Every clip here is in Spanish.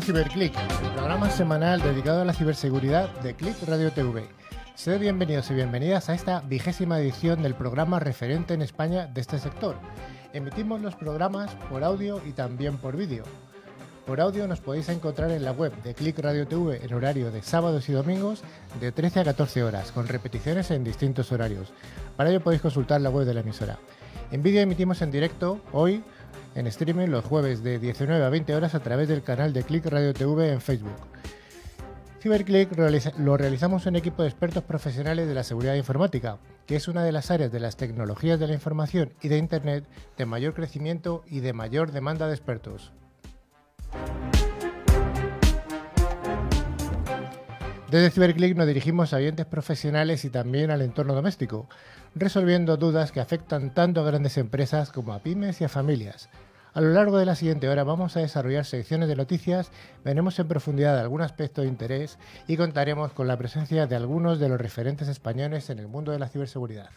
CiberClick, el programa semanal dedicado a la ciberseguridad de Click Radio TV. Sed bienvenidos y bienvenidas a esta vigésima edición del programa referente en España de este sector. Emitimos los programas por audio y también por vídeo. Por audio nos podéis encontrar en la web de Click Radio TV en horario de sábados y domingos de 13 a 14 horas, con repeticiones en distintos horarios. Para ello podéis consultar la web de la emisora. En vídeo emitimos en directo hoy en streaming los jueves de 19 a 20 horas a través del canal de Click Radio TV en Facebook. CyberClick lo realizamos un equipo de expertos profesionales de la seguridad informática, que es una de las áreas de las tecnologías de la información y de Internet de mayor crecimiento y de mayor demanda de expertos. Desde CyberClick nos dirigimos a oyentes profesionales y también al entorno doméstico, resolviendo dudas que afectan tanto a grandes empresas como a pymes y a familias. A lo largo de la siguiente hora vamos a desarrollar secciones de noticias, veremos en profundidad algún aspecto de interés y contaremos con la presencia de algunos de los referentes españoles en el mundo de la ciberseguridad.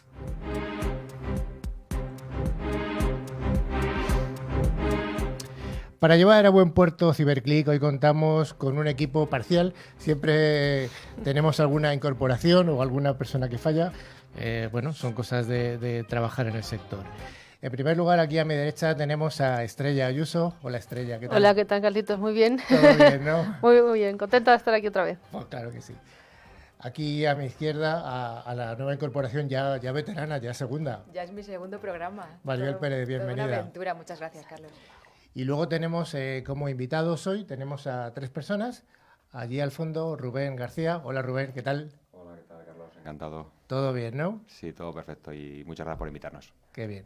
Para llevar a buen puerto CiberClick hoy contamos con un equipo parcial. Siempre tenemos alguna incorporación o alguna persona que falla. Eh, bueno, son cosas de, trabajar en el sector. En primer lugar, aquí a mi derecha tenemos a Estrella Ayuso. Hola Estrella, ¿qué tal? Hola, ¿qué tal, Carlitos? Muy bien. Todo bien, ¿no? muy, muy bien, contenta de estar aquí otra vez. Oh, claro que sí. Aquí a mi izquierda, a, la nueva incorporación ya, ya veterana, ya segunda. Ya es mi segundo programa. Maribel Pérez, bienvenida. una aventura, muchas gracias, Carlos. Y luego tenemos eh, como invitados hoy, tenemos a tres personas. Allí al fondo, Rubén García. Hola Rubén, ¿qué tal? Hola, ¿qué tal, Carlos? Encantado. Todo bien, ¿no? Sí, todo perfecto y muchas gracias por invitarnos. Qué bien.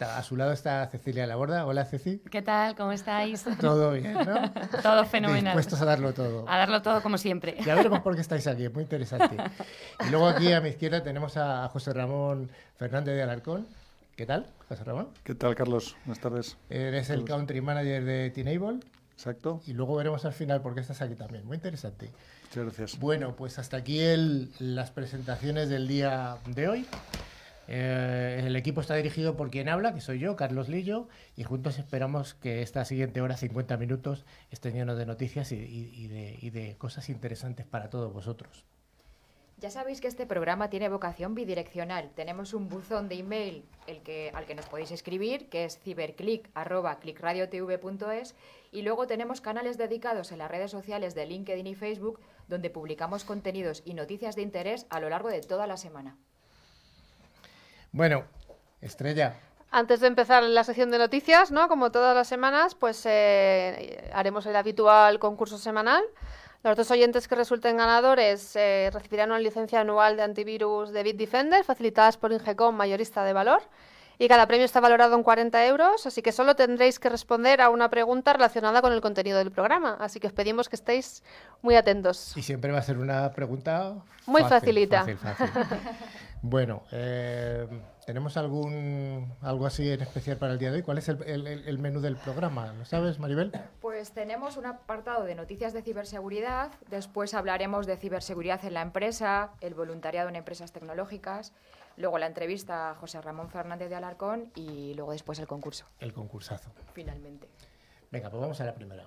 A su lado está Cecilia Laborda. Hola, Ceci. ¿Qué tal? ¿Cómo estáis? Todo bien, ¿no? todo fenomenal. Dispuestos a darlo todo. A darlo todo como siempre. Ya veremos por qué estáis aquí, es muy interesante. Y luego aquí a mi izquierda tenemos a José Ramón Fernández de Alarcón. ¿Qué tal, José Ramón? ¿Qué tal, Carlos? Buenas tardes. Eres el country manager de T-Enable. Exacto. Y luego veremos al final por qué estás aquí también. Muy interesante. Muchas gracias. Bueno, pues hasta aquí el, las presentaciones del día de hoy. Eh, el equipo está dirigido por quien habla, que soy yo, Carlos Lillo, y juntos esperamos que esta siguiente hora, 50 minutos, esté lleno de noticias y de cosas interesantes para todos vosotros. Ya sabéis que este programa tiene vocación bidireccional. Tenemos un buzón de email al que nos podéis escribir, que es ciberclick.clickradiotv.es y luego tenemos canales dedicados en las redes sociales de LinkedIn y Facebook donde publicamos contenidos y noticias de interés a lo largo de toda la semana. Bueno, Estrella, antes de empezar la sección de noticias, ¿no? Como todas las semanas, pues eh, haremos el habitual concurso semanal. Los dos oyentes que resulten ganadores eh, recibirán una licencia anual de antivirus de Bitdefender facilitadas por Ingecom, mayorista de valor. Y cada premio está valorado en 40 euros, así que solo tendréis que responder a una pregunta relacionada con el contenido del programa. Así que os pedimos que estéis muy atentos. Y siempre va a ser una pregunta muy facilita. bueno, eh, ¿Tenemos algún algo así en especial para el día de hoy? ¿Cuál es el, menú del programa? ¿Lo sabes, Maribel? Pues tenemos un apartado de noticias de ciberseguridad, después hablaremos de ciberseguridad en la empresa, el voluntariado en empresas tecnológicas, luego la entrevista a José Ramón Fernández de Alarcón y luego después el concurso. El concursazo. Finalmente. Venga, pues vamos a la primera.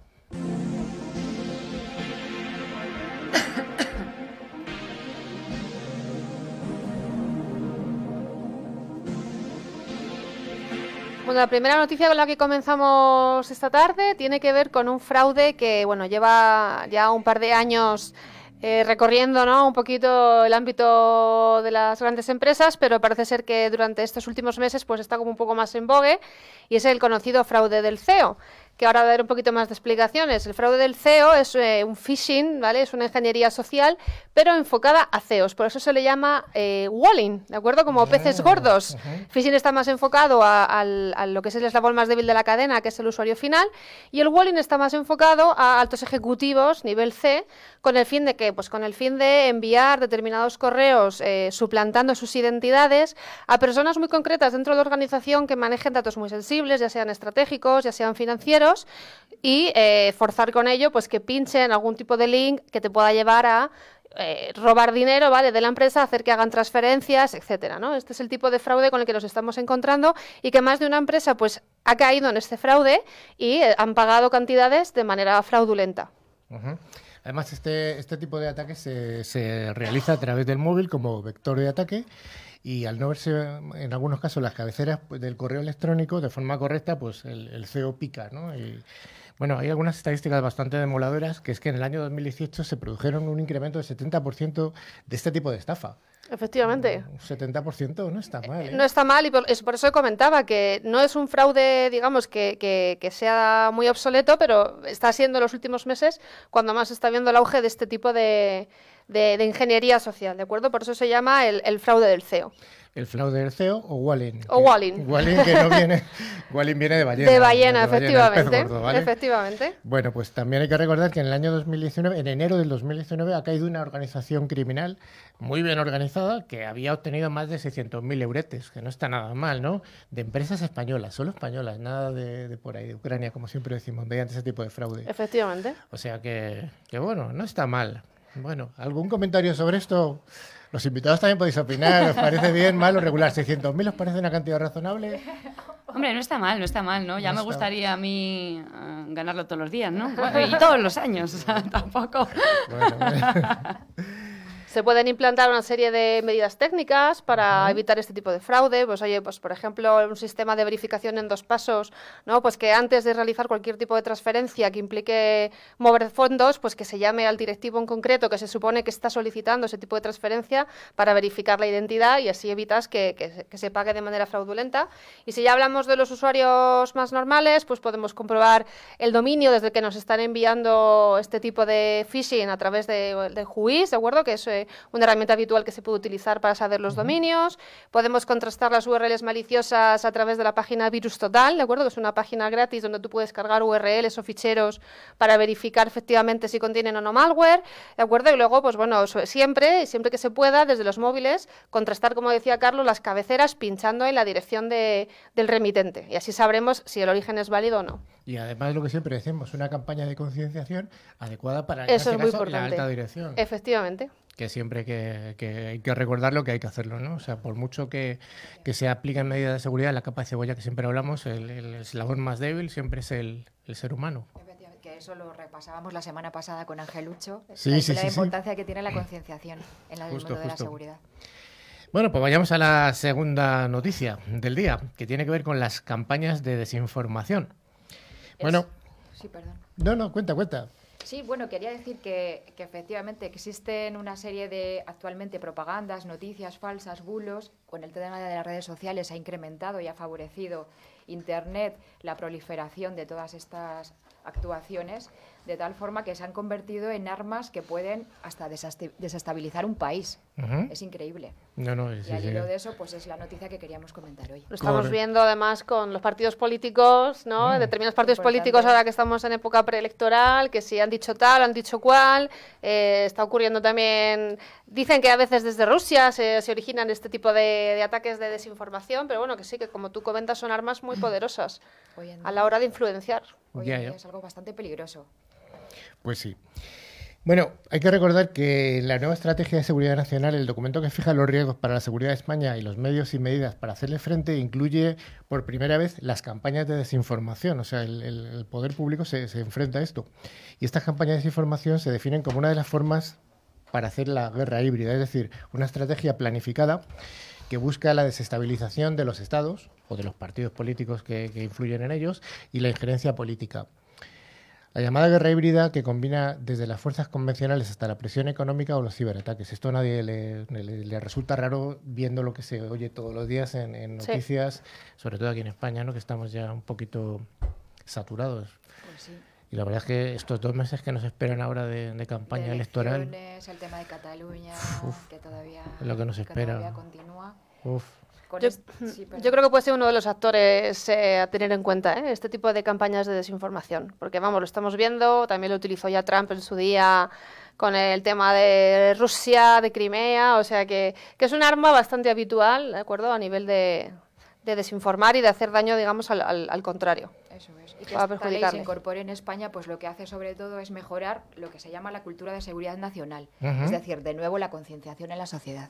Bueno, la primera noticia con la que comenzamos esta tarde tiene que ver con un fraude que, bueno, lleva ya un par de años eh, recorriendo ¿no? un poquito el ámbito de las grandes empresas, pero parece ser que durante estos últimos meses pues está como un poco más en vogue y es el conocido fraude del CEO que ahora va a dar un poquito más de explicaciones. El fraude del CEO es eh, un phishing, ¿vale? Es una ingeniería social, pero enfocada a CEOs. Por eso se le llama eh, walling, ¿de acuerdo? Como peces gordos. Phishing está más enfocado a, lo que es el eslabón más débil de la cadena, que es el usuario final, y el walling está más enfocado a altos ejecutivos, nivel C, con el fin de que, pues con el fin de enviar determinados correos eh, suplantando sus identidades a personas muy concretas dentro de la organización que manejen datos muy sensibles, ya sean estratégicos, ya sean financieros y eh, forzar con ello pues que pinchen algún tipo de link que te pueda llevar a eh, robar dinero, ¿vale? De la empresa, hacer que hagan transferencias, etcétera, ¿no? Este es el tipo de fraude con el que nos estamos encontrando y que más de una empresa, pues, ha caído en este fraude y eh, han pagado cantidades de manera fraudulenta. Además, este, este tipo de ataque se, se realiza a través del móvil como vector de ataque y al no verse en algunos casos las cabeceras del correo electrónico de forma correcta, pues el, el CEO pica, ¿no? Y, bueno, hay algunas estadísticas bastante demoladoras, que es que en el año 2018 se produjeron un incremento del 70% de este tipo de estafa. Efectivamente. Un 70% no está mal, ¿eh? No está mal y por, es por eso comentaba que no es un fraude, digamos, que, que- que sea muy obsoleto, pero está siendo en los últimos meses cuando más se está viendo el auge de este tipo de, de- de ingeniería social, ¿de acuerdo? Por eso se llama el, el fraude del CEO. El fraude del CEO o Wallin. O Wallin. Wallin que no viene... Wallin viene de ballena. de ballena, efectivamente. gordo, ¿vale? Efectivamente. Bueno, pues también hay que recordar que en el año 2019, en enero del 2019, ha caído una organización criminal muy bien organizada que había obtenido más de 600.000 euretes, que no está nada mal, ¿no? De empresas españolas, solo españolas, nada de, de por ahí, de Ucrania, como siempre decimos, mediante ese tipo de fraude. Efectivamente. O sea que, que bueno, no está mal. Bueno, ¿algún comentario sobre esto? Los invitados también podéis opinar, ¿os parece bien, mal o regular? ¿600.000 os parece una cantidad razonable? Hombre, no está mal, no está mal, ¿no? Ya No me gustaría a mí eh, ganarlo todos los días, ¿no? Bueno, y todos los años, o sea, tampoco. Bueno, Se pueden implantar una serie de medidas técnicas para evitar este tipo de fraude. Pues oye, pues por ejemplo, un sistema de verificación en dos pasos, ¿no? Pues que antes de realizar cualquier tipo de transferencia que implique mover fondos, pues que se llame al directivo en concreto que se supone que está solicitando ese tipo de transferencia para verificar la identidad y así evitas que, que se- que se pague de manera fraudulenta. Y si ya hablamos de los usuarios más normales, pues podemos comprobar el dominio desde el que nos están enviando este tipo de phishing a través de, de ¿de acuerdo? Que es eh, una herramienta habitual que se puede utilizar para saber los dominios. Podemos contrastar las URLs maliciosas a través de la página Virus Total, ¿de acuerdo? Que es una página gratis donde tú puedes cargar URLs o ficheros para verificar efectivamente si contienen o no malware, ¿de acuerdo? Y luego, pues bueno, siempre, siempre que se pueda, desde los móviles, contrastar, como decía Carlos, las cabeceras pinchando en la dirección de- del remitente. Y así sabremos si el origen es válido o no. Y además lo que siempre decimos, una campaña de concienciación adecuada para en Eso este es muy caso, la importante. alta dirección. Efectivamente. Que siempre que, que hay que recordarlo que hay que hacerlo, ¿no? O sea, por mucho que, que se apliquen medidas de seguridad, la capa de cebolla que siempre hablamos, el, el eslabón más débil siempre es el, el ser humano. Que eso lo repasábamos la semana pasada con Ángel Lucho. Sí, la, sí, la sí, importancia que tiene la concienciación en el Justo, mundo de la seguridad. Bueno, pues vayamos a la segunda noticia del día, que tiene que ver con las campañas de desinformación. Bueno, Sí, perdón. no, no, cuenta, cuenta. Sí, bueno, quería decir que, que efectivamente existen una serie de actualmente propagandas, noticias falsas, bulos. Con el tema de las redes sociales ha incrementado y ha favorecido Internet la proliferación de todas estas actuaciones, de tal forma que se han convertido en armas que pueden hasta desestabilizar un país. Es increíble. No, no, Y sí, al sí. hilo de eso, pues es la noticia que queríamos comentar hoy. Lo estamos viendo además con los partidos políticos, ¿no? Mm. Determinados partidos Importante. políticos ahora que estamos en época preelectoral, que si han dicho tal, han dicho cual. eh, está ocurriendo también. Dicen que a veces desde Rusia se, se originan este tipo de, de ataques de desinformación, pero bueno, que sí, que como tú comentas, son armas muy poderosas Hoy en a la hora de influenciar. hoy es algo bastante peligroso. Pues sí. Bueno, hay que recordar que la nueva estrategia de seguridad nacional, el documento que fija los riesgos para la seguridad de España y los medios y medidas para hacerle frente, incluye por primera vez las campañas de desinformación. O sea, el, poder público se, enfrenta a esto. Y estas campañas de desinformación se definen como una de las formas para hacer la guerra híbrida, es decir, una estrategia planificada que busca la desestabilización de los estados o de los partidos políticos que influyen en ellos y la injerencia política. La llamada guerra híbrida que combina desde las fuerzas convencionales hasta la presión económica o los ciberataques. Esto a nadie le, le- le resulta raro viendo lo que se oye todos los días en, en Sí. noticias, sobre todo aquí en España, ¿no? que estamos ya un poquito saturados. Pues sí. Y la verdad es que estos dos meses que nos esperan ahora de, de campaña de electoral, el tema de Cataluña, Uf, que todavía, lo que nos espera. todavía continúa. uf, Con Yo, sí, creo que puede ser uno de los actores eh, a tener en cuenta, ¿eh? este tipo de campañas de desinformación. Porque, vamos, lo estamos viendo, también lo utilizó ya Trump en su día con el tema de Rusia, de Crimea, o sea que, que es un arma bastante habitual, ¿de acuerdo? A nivel de, de desinformar y de hacer daño, digamos, al, al- al contrario. Eso es. Y que esta ley se incorpore en España, pues lo que hace sobre todo es mejorar lo que se llama la cultura de seguridad nacional. Es decir, de nuevo la concienciación en la sociedad.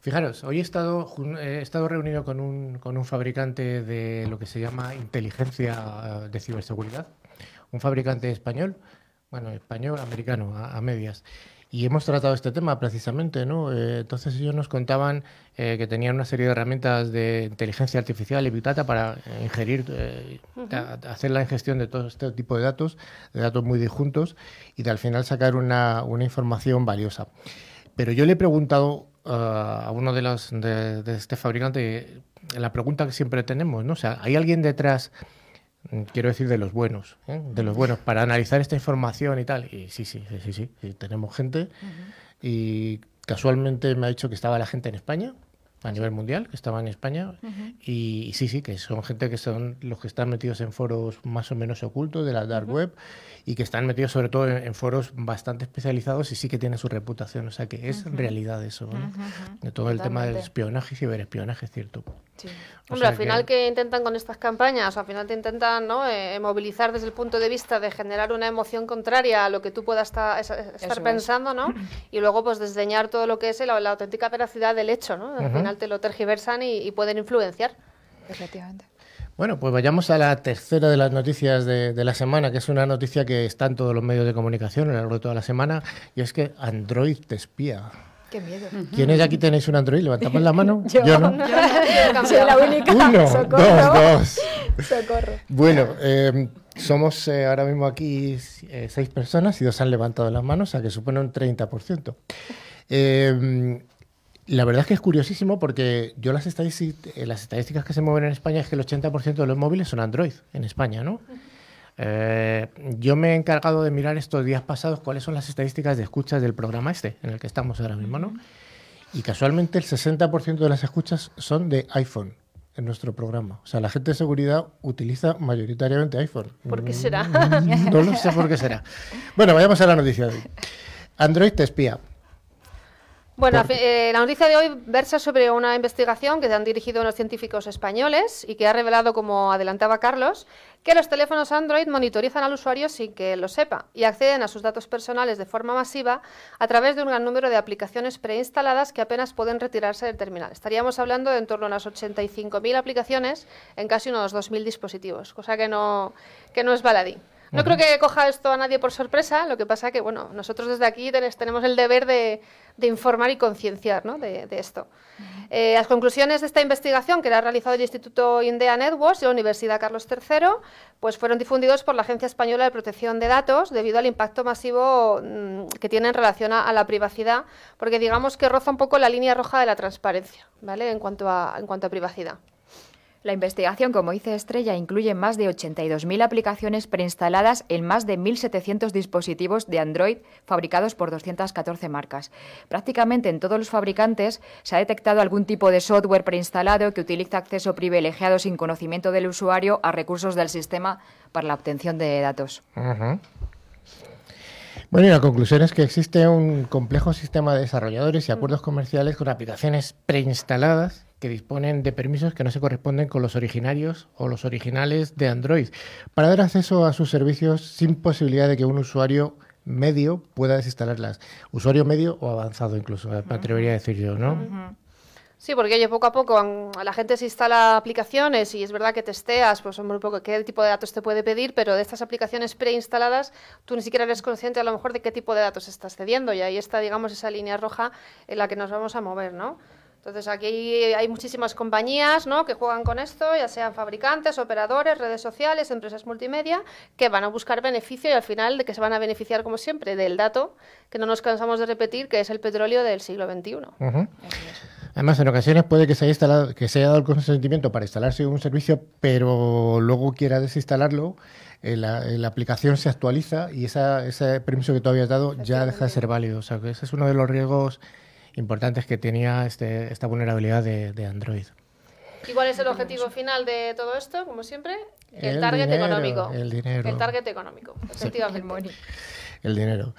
Fijaros, hoy he estado, jun- he estado reunido con un, con un fabricante de lo que se llama inteligencia eh, de ciberseguridad, un fabricante español, bueno, español, americano, a, a medias. Y hemos tratado este tema precisamente, ¿no? Eh, entonces ellos nos contaban eh, que tenían una serie de herramientas de inteligencia artificial y Big Data para eh, ingerir, eh, a hacer la ingestión de todo este tipo de datos, de datos muy disjuntos, y de al final sacar una, una información valiosa. Pero yo le he preguntado ah, a uno de los de, de este fabricante la pregunta que siempre tenemos, ¿no? O sea, ¿hay alguien detrás, mm, quiero decir, de los buenos, ¿eh? de los buenos, para analizar esta información y tal? Y sí, sí, sí, sí, sí, sí, tenemos gente. Y casualmente me ha dicho que estaba la gente en España, a nivel mundial, que estaba en España. y, y sí, sí, que son gente que son los que están metidos en foros más o menos ocultos de la dark web y que están metidos sobre todo en, en foros bastante especializados y sí que tienen su reputación. O sea que es realidad eso, ¿no? De todo el tema del espionaje y ciberespionaje, es cierto. Sí. Hombre, al final que- que intentan con estas campañas, al final te intentan ¿no? eh, movilizar desde el punto de vista de generar una emoción contraria a lo que tú puedas estar es. pensando, ¿no? Y luego pues desdeñar todo lo que es la, la auténtica veracidad del hecho, ¿no? Al final te lo tergiversan y, y pueden influenciar. Efectivamente. Bueno, pues vayamos a la tercera de las noticias de, de la semana, que es una noticia que está en todos los medios de comunicación a lo largo de toda la semana, y es que Android te espía. Qué miedo. ¿Quiénes aquí tenéis un Android? Levantamos la mano. Yo. no. Soy la única. Uno, Socorro. dos, dos. Socorro. Bueno, eh, somos eh, ahora mismo aquí eh, seis personas y dos han levantado las manos, o sea que supone un 30%. Eh, la verdad es que es curiosísimo porque yo las, eh, las estadísticas que se mueven en España es que el 80% de los móviles son Android en España, ¿no? Eh, yo me he encargado de mirar estos días pasados cuáles son las estadísticas de escuchas del programa este, en el que estamos ahora mismo, ¿no? Y casualmente el 60% de las escuchas son de iPhone en nuestro programa. O sea, la gente de seguridad utiliza mayoritariamente iPhone. ¿Por qué será? Mm, No lo sé por qué será. Bueno, vayamos a la noticia de hoy. Android te espía. Bueno, eh, la noticia de hoy versa sobre una investigación que han dirigido unos científicos españoles y que ha revelado, como adelantaba Carlos, que los teléfonos Android monitorizan al usuario sin que él lo sepa y acceden a sus datos personales de forma masiva a través de un gran número de aplicaciones preinstaladas que apenas pueden retirarse del terminal. Estaríamos hablando de en torno a unas 85.000 aplicaciones en casi unos 2.000 dispositivos, cosa que no, que no es baladí. No creo que coja esto a nadie por sorpresa, lo que pasa que, bueno, nosotros desde aquí tenemos el deber de, de informar y concienciar ¿no? de, de esto. Eh, las conclusiones de esta investigación, que la ha realizado el Instituto Indea Networks y la Universidad Carlos III, pues fueron difundidos por la Agencia Española de Protección de Datos debido al impacto masivo mm, que tiene en relación a, a la privacidad, porque digamos que roza un poco la línea roja de la transparencia, ¿vale? En cuanto a, en cuanto a privacidad. La investigación, como dice Estrella, incluye más de 82.000 aplicaciones preinstaladas en más de 1.700 dispositivos de Android fabricados por 214 marcas. Prácticamente en todos los fabricantes se ha detectado algún tipo de software preinstalado que utiliza acceso privilegiado sin conocimiento del usuario a recursos del sistema para la obtención de datos. Bueno, y la conclusión es que existe un complejo sistema de desarrolladores y acuerdos comerciales con aplicaciones preinstaladas que disponen de permisos que no se corresponden con los originarios o los originales de Android para dar acceso a sus servicios sin posibilidad de que un usuario medio pueda desinstalarlas. Usuario medio o avanzado incluso, me atrevería a decir yo, ¿no? Sí, porque oye, poco a poco van- la gente se instala aplicaciones y es verdad que testeas, pues un poco qué tipo de datos te puede pedir, pero de estas aplicaciones preinstaladas tú ni siquiera eres consciente a lo mejor de qué tipo de datos estás cediendo y ahí está, digamos, esa línea roja en la que nos vamos a mover, ¿no? Entonces aquí hay muchísimas compañías ¿no? que juegan con esto, ya sean fabricantes, operadores, redes sociales, empresas multimedia, que van a buscar beneficio y al final de que se van a beneficiar, como siempre, del dato que no nos cansamos de repetir, que es el petróleo del siglo XXI. Además, en ocasiones puede que se, haya instalado, que se haya dado el consentimiento para instalarse un servicio, pero luego quiera desinstalarlo, eh, la, eh, la aplicación se actualiza y esa, ese permiso que tú habías dado ya deja de ser válido. O sea, que ese es uno de los riesgos importantes que tenía este, esta vulnerabilidad de, de Android. ¿Y cuál es el objetivo final de todo esto? Como siempre, el, El target dinero, económico. el dinero. El target económico, efectivamente. El money. El dinero.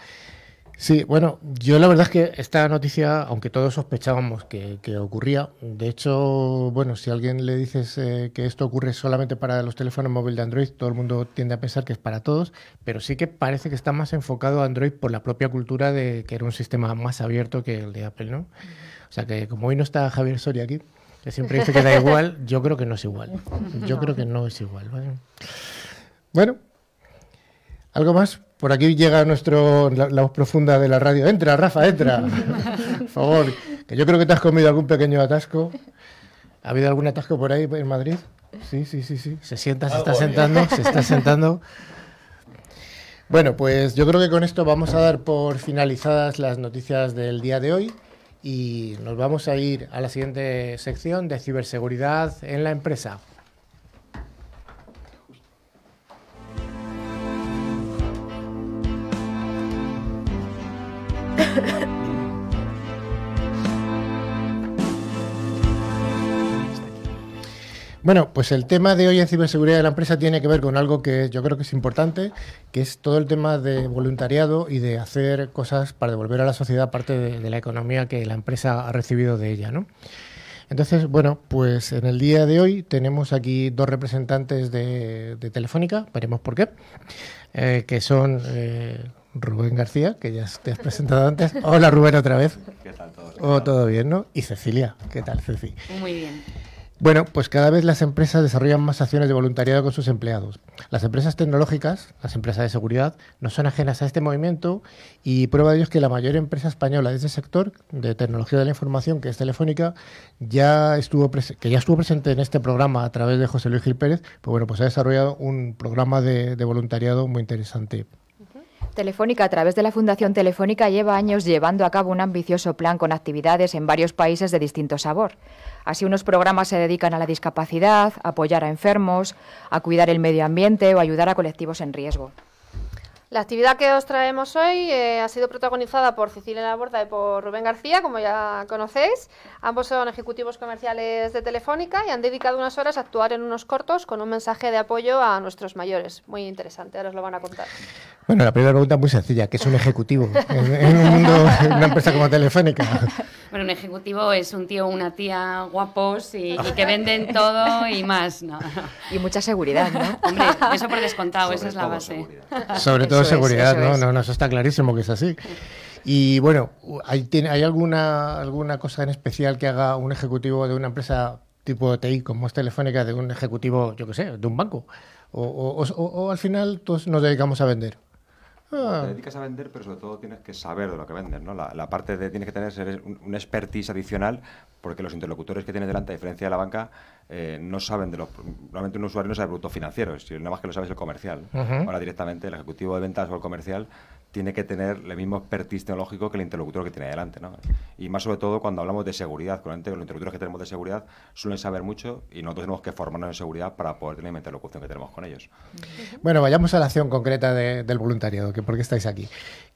Sí, bueno, yo la verdad es que esta noticia, aunque todos sospechábamos que, que ocurría, de hecho, bueno, si a alguien le dices eh, que esto ocurre solamente para los teléfonos móviles de Android, todo el mundo tiende a pensar que es para todos, pero sí que parece que está más enfocado a Android por la propia cultura de que era un sistema más abierto que el de Apple, ¿no? O sea que como hoy no está Javier Soria aquí, que siempre dice que da igual, yo creo que no es igual. Yo creo que no es igual, ¿vale? Bueno, ¿algo más? Por aquí llega nuestro la, la, voz profunda de la radio. Entra, Rafa, entra. Por favor, que yo creo que te has comido algún pequeño atasco. ¿Ha habido algún atasco por ahí en Madrid? Sí, sí, sí, sí. Se sienta, se está sentando, se está sentando. Bueno, pues yo creo que con esto vamos a dar por finalizadas las noticias del día de hoy y nos vamos a ir a la siguiente sección de ciberseguridad en la empresa. Bueno, pues el tema de hoy en ciberseguridad de la empresa tiene que ver con algo que yo creo que es importante, que es todo el tema de voluntariado y de hacer cosas para devolver a la sociedad parte de, de la economía que la empresa ha recibido de ella, ¿no? Entonces, bueno, pues en el día de hoy tenemos aquí dos representantes de, de Telefónica, veremos por qué, eh, que son eh, Rubén García, que ya te has presentado antes. Hola Rubén otra vez. ¿Qué tal todos? Oh, todo bien, ¿no? Y Cecilia, ¿qué tal Ceci? Muy bien. Bueno, pues cada vez las empresas desarrollan más acciones de voluntariado con sus empleados. Las empresas tecnológicas, las empresas de seguridad, no son ajenas a este movimiento y prueba de ello es que la mayor empresa española de este sector de tecnología de la información, que es Telefónica, ya estuvo que ya estuvo presente en este programa a través de José Luis Gil Pérez, pues bueno, pues ha desarrollado un programa de, de voluntariado muy interesante. Telefónica, a través de la Fundación Telefónica, lleva años llevando a cabo un ambicioso plan con actividades en varios países de distinto sabor. Así, unos programas se dedican a la discapacidad, a apoyar a enfermos, a cuidar el medio ambiente o ayudar a colectivos en riesgo. La actividad que os traemos hoy eh, ha sido protagonizada por Cecilia Laborda y por Rubén García, como ya conocéis. Ambos son ejecutivos comerciales de Telefónica y han dedicado unas horas a actuar en unos cortos con un mensaje de apoyo a nuestros mayores. Muy interesante, ahora os lo van a contar. Bueno, la primera pregunta es muy sencilla. ¿Qué es un ejecutivo en, en un mundo, en una empresa como Telefónica? Bueno, un ejecutivo es un tío o una tía guapos y, y, que venden todo y más. No. Y mucha seguridad, ¿no? Hombre, eso por descontado, Sobre esa es la base. Seguridad. Sobre todo Es, seguridad, ¿no? es. No, no, eso está clarísimo que es así. Y bueno, ¿hay, tiene, ¿hay alguna, alguna cosa en especial que haga un ejecutivo de una empresa tipo TI como es Telefónica de un ejecutivo, yo qué sé, de un banco? O, o, o, o al final todos nos dedicamos a vender. Te dedicas a vender, pero sobre todo tienes que saber de lo que vendes, ¿no? La, la parte de tienes que tener ser un, un, expertise adicional, porque los interlocutores que tienes delante, a diferencia de la banca, eh, no saben de los. Normalmente un usuario no sabe productos financieros, si nada más que lo sabes el comercial. Ahora directamente el ejecutivo de ventas o el comercial tiene que tener el mismo expertise tecnológico que el interlocutor que tiene delante, ¿no? Y más sobre todo cuando hablamos de seguridad, probablemente los interlocutores que tenemos de seguridad suelen saber mucho y nosotros tenemos que formarnos en seguridad para poder tener la interlocución que tenemos con ellos. Bueno, vayamos a la acción concreta de, del voluntariado, que por qué estáis aquí.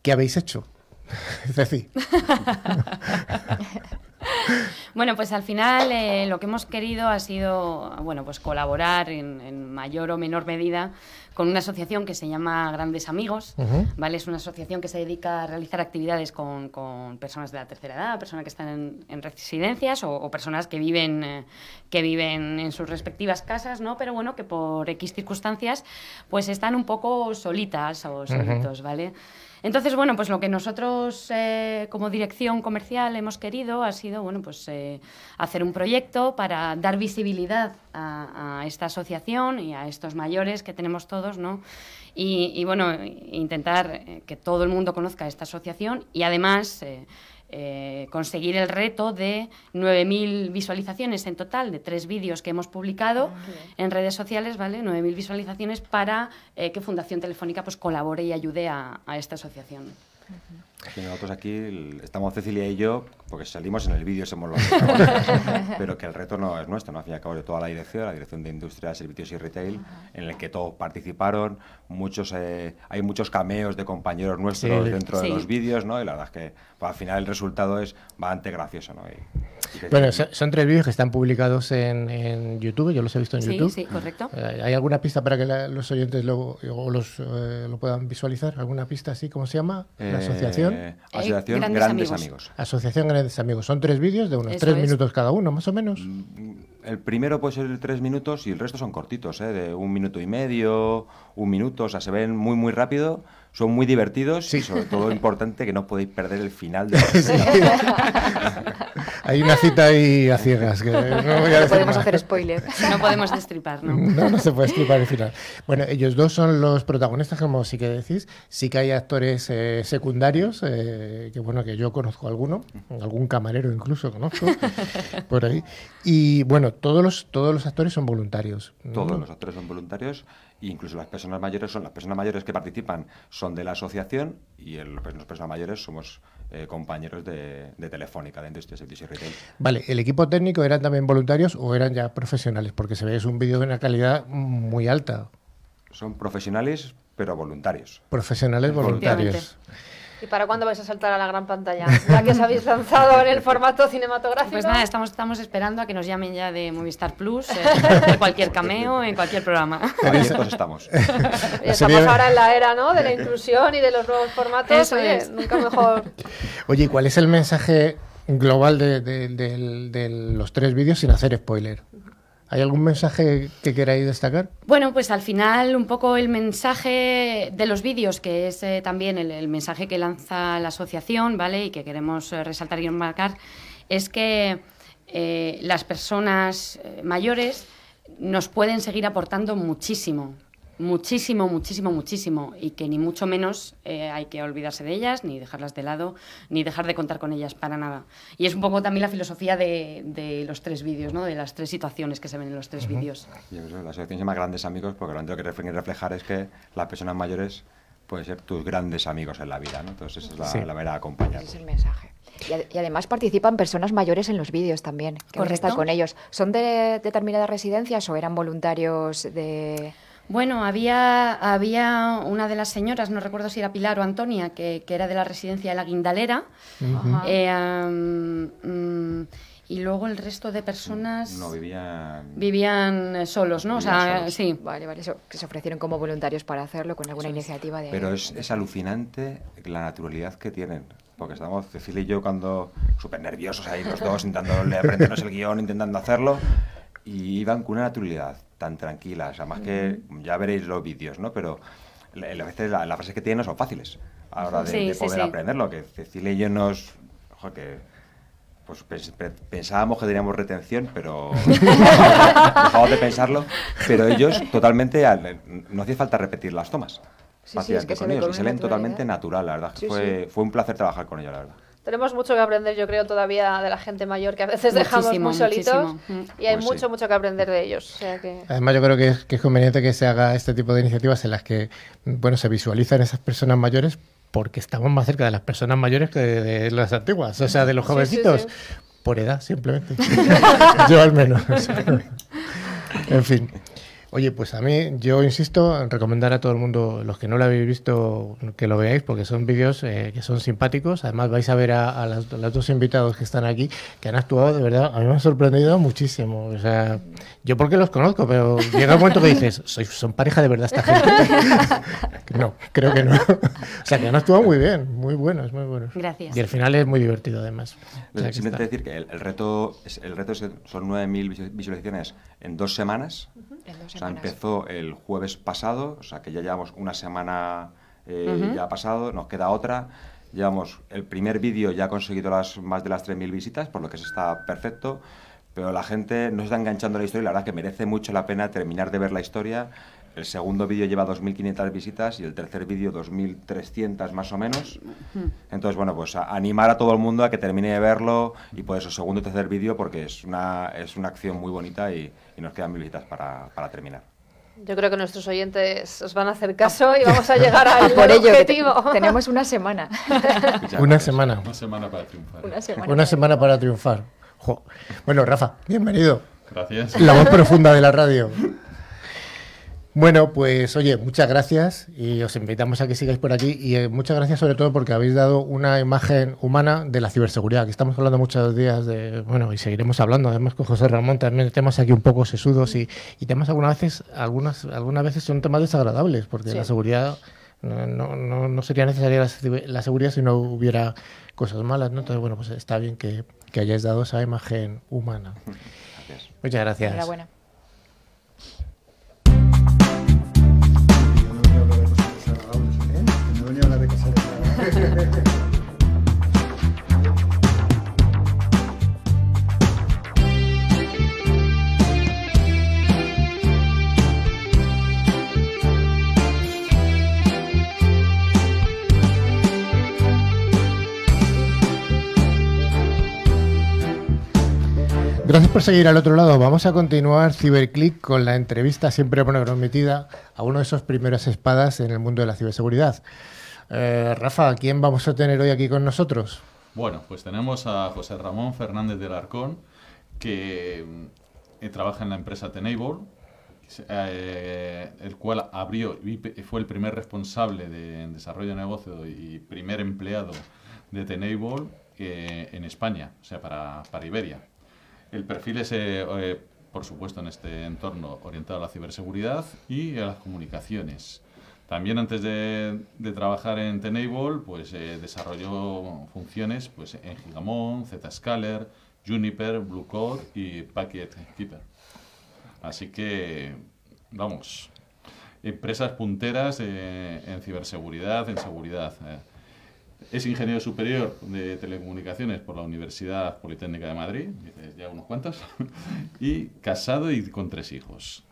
¿Qué habéis hecho? Ceci. Bueno, pues al final eh, lo que hemos querido ha sido, bueno, pues colaborar en, en, mayor o menor medida con una asociación que se llama Grandes Amigos, uh -huh. ¿vale? Es una asociación que se dedica a realizar actividades con, con personas de la tercera edad, personas que están en, en residencias o, o, personas que viven, eh, que viven en sus respectivas casas, ¿no? Pero bueno, que por X circunstancias pues están un poco solitas o solitos, uh -huh. ¿vale? Entonces, bueno, pues lo que nosotros eh, como dirección comercial hemos querido ha sido, bueno, pues eh, hacer un proyecto para dar visibilidad a, esta asociación y a estos mayores que tenemos todos, ¿no? Y, bueno, intentar eh, que todo el mundo conozca esta asociación y además eh, conseguir el reto de 9.000 visualizaciones en total de tres vídeos que hemos publicado okay. en redes sociales, ¿vale? 9.000 visualizaciones para eh, que Fundación Telefónica pues, colabore y ayude a, a esta asociación. Uh -huh. Y nosotros aquí estamos Cecilia y yo, porque salimos en el vídeo, somos los pero que el reto no es nuestro, ¿no? Al fin y al cabo de toda la dirección, la dirección de Industria, Servicios y Retail, en el que todos participaron, muchos eh, hay muchos cameos de compañeros nuestros sí. dentro sí. de los vídeos, ¿no? Y la verdad es que pues, al final el resultado es bastante gracioso, ¿no? Y, y que, bueno, son, son, tres vídeos que están publicados en, en, YouTube, yo los he visto en sí, YouTube. Sí, correcto. Eh, ¿Hay alguna pista para que la, los oyentes lo, o los, eh, lo puedan visualizar? ¿Alguna pista así? ¿Cómo se llama? ¿La asociación? asociación. Eh, asociación Grandes Grandes, Amigos. Amigos. Asociación Grandes Amigos. Son tres vídeos de unos Eso tres es. minutos cada uno, más o menos. El primero puede ser tres minutos y el resto son cortitos, ¿eh? de un minuto y medio, un minuto, o sea, se ven muy, muy rápido, son muy divertidos y sobre todo importante que no podéis perder el final de Hay una cita ahí a ciegas. Que no voy a No decir podemos hacer spoiler. No podemos destripar, ¿no? No, no se puede explicar el final. Bueno, ellos dos son los protagonistas, como sí que decís. Sí que hay actores eh, secundarios, eh, que bueno, que yo conozco alguno, algún camarero incluso conozco, por ahí. Y bueno, todos los, todos los actores son voluntarios. Todos los actores son voluntarios incluso las personas mayores son las personas mayores que participan son de la asociación y el, pues, las personas mayores somos eh, compañeros de, de Telefónica, de Industria Servicios y Retail. Vale, ¿el equipo técnico eran también voluntarios o eran ya profesionales? Porque se ve es un vídeo de una calidad muy alta. Son profesionales pero voluntarios. Profesionales voluntarios. ¿Y para cuándo vais a saltar a la gran pantalla? Ya que os habéis lanzado en el formato cinematográfico. Pues nada, estamos, estamos esperando a que nos llamen ya de Movistar Plus, eh, de cualquier cameo, en cualquier programa. Abiertos estamos. Estamos ahora en la era ¿no? de la inclusión y de los nuevos formatos. Eso Oye, es. nunca mejor. Oye, ¿y cuál es el mensaje global de, de- del- de los tres vídeos sin hacer spoiler? ¿Hay algún mensaje que queráis destacar? Bueno, pues al final un poco el mensaje de los vídeos, que es eh, también el, mensaje que lanza la asociación, ¿vale? Y que queremos eh, resaltar y marcar, es que eh, las personas mayores nos pueden seguir aportando muchísimo, muchísimo, muchísimo, muchísimo, y que ni mucho menos eh, hay que olvidarse de ellas, ni dejarlas de lado, ni dejar de contar con ellas para nada. Y es un poco también la filosofía de, de los tres vídeos, ¿no? De las tres situaciones que se ven en los tres vídeos. Y eso, la asociación se llama Grandes Amigos porque lo único que refle- reflejar es que las personas mayores pueden ser tus grandes amigos en la vida, ¿no? Entonces esa es la, Sí. la manera de acompañar. Ese es el mensaje. Y, ad- y además participan personas mayores en los vídeos también, que estar con ellos. ¿Son de determinadas residencias o eran voluntarios de...? Bueno, había, había una de las señoras, no recuerdo si era Pilar o Antonia, que, que era de la residencia de la Guindalera. Eh, mm, y luego el resto de personas No vivían... vivían eh, solos, ¿no? O sea, solos. sí. Vale, vale, eso, que se ofrecieron como voluntarios para hacerlo con alguna iniciativa de... Pero es, es alucinante la naturalidad que tienen. Porque estamos, Cecilia y yo, cuando súper nerviosos ahí los dos, intentando aprendernos el guion, intentando hacerlo, y iban con una naturalidad tan tranquila. O sea, más que ya veréis los vídeos, ¿no? Pero a veces la- las frases que tienen no son fáciles a la hora de, Sí, de sí, poder sí. aprenderlo. Que Cecilia y yo nos. ojo, que pues pens- pe- pensábamos que teníamos retención, pero dejamos de pensarlo. Pero ellos totalmente, al- no hacía falta repetir las tomas. Sí, sí, es que se con ellos, y salen naturalidad. totalmente natural, la verdad. fue, fue un placer trabajar con ellos, la verdad. Tenemos mucho que aprender, yo creo, todavía de la gente mayor, que a veces dejamos Muchísimo, muy solitos. muchísimo. Y hay Pues sí. mucho, mucho que aprender de ellos. O sea que... Además, yo creo que es, que es conveniente que se haga este tipo de iniciativas en las que bueno, se visualizan esas personas mayores porque estamos más cerca de las personas mayores que de, de las antiguas, o sea, de los Sí, sí, jovencitos. sí. Por edad, simplemente. yo al menos. en fin. Oye, pues a mí, yo insisto en recomendar a todo el mundo, los que no lo habéis visto, que lo veáis, porque son vídeos eh, que son simpáticos. Además, vais a ver a, a los dos invitados que están aquí, que han actuado de verdad. A mí me han sorprendido muchísimo. O sea, yo porque los conozco, pero llega un momento que dices, ¿Sois, ¿son pareja de verdad esta gente? no, creo que no. o sea, que han actuado muy bien, muy buenos, muy buenos. Gracias. Y el final es muy divertido, además. O sea, que Simplemente decir que el, el reto, es, el reto es que son 9.000 visu- visualizaciones en dos semanas. En dos O sea, semanas. empezó el jueves pasado, o sea que ya llevamos una semana eh, Ujú. ya pasado, nos queda otra. Llevamos el primer vídeo ya ha conseguido las más de las 3.000 visitas, por lo que se está perfecto. Pero la gente no se está enganchando la historia y la verdad que merece mucho la pena terminar de ver la historia. El segundo vídeo lleva 2.500 visitas y el tercer vídeo 2.300 más o menos. Entonces, bueno, pues a- animar a todo el mundo a que termine de verlo y por eso segundo y tercer vídeo porque es una, es una acción muy bonita y, y nos quedan mil visitas para, para terminar. Yo creo que nuestros oyentes os van a hacer caso y vamos a llegar al Por ello, que te- objetivo. tenemos una semana. Una semana. Una semana para triunfar. Una semana. Una semana para triunfar. Jo. Bueno, Rafa, bienvenido. Gracias. La voz profunda de la radio. Bueno, pues oye, muchas gracias y os invitamos a que sigáis por aquí y eh, muchas gracias sobre todo porque habéis dado una imagen humana de la ciberseguridad, que estamos hablando muchos días de, bueno, y seguiremos hablando, además con José Ramón también temas aquí un poco sesudos y, y temas algunas veces, algunas, algunas veces son temas desagradables porque Sí. la seguridad no, no, no sería necesaria la, la, seguridad si no hubiera cosas malas, ¿no? Entonces, bueno, pues está bien que, que hayáis dado esa imagen humana. Gracias. Muchas gracias. Enhorabuena. Gracias por seguir al otro lado. Vamos a continuar Ciberclick con la entrevista siempre prometida a uno de esos primeros espadas en el mundo de la ciberseguridad. Eh, Rafa, ¿a quién vamos a tener hoy aquí con nosotros? Bueno, pues tenemos a José Ramón Fernández del Arcón, que eh, trabaja en la empresa Tenable, eh, el cual abrió y fue el primer responsable de desarrollo de negocio y primer empleado de Tenable en España, o sea, para Iberia. El perfil es, eh, eh, por supuesto, en este entorno orientado a la ciberseguridad y a las comunicaciones. También antes de, trabajar en Tenable, pues eh, desarrolló funciones pues, en Gigamon, Zscaler, Juniper, Blue Code y Packet Keeper. Así que, vamos, empresas punteras en ciberseguridad, en seguridad. Es ingeniero superior de telecomunicaciones por la Universidad Politécnica de Madrid, ya unos cuantos, y casado y con tres hijos.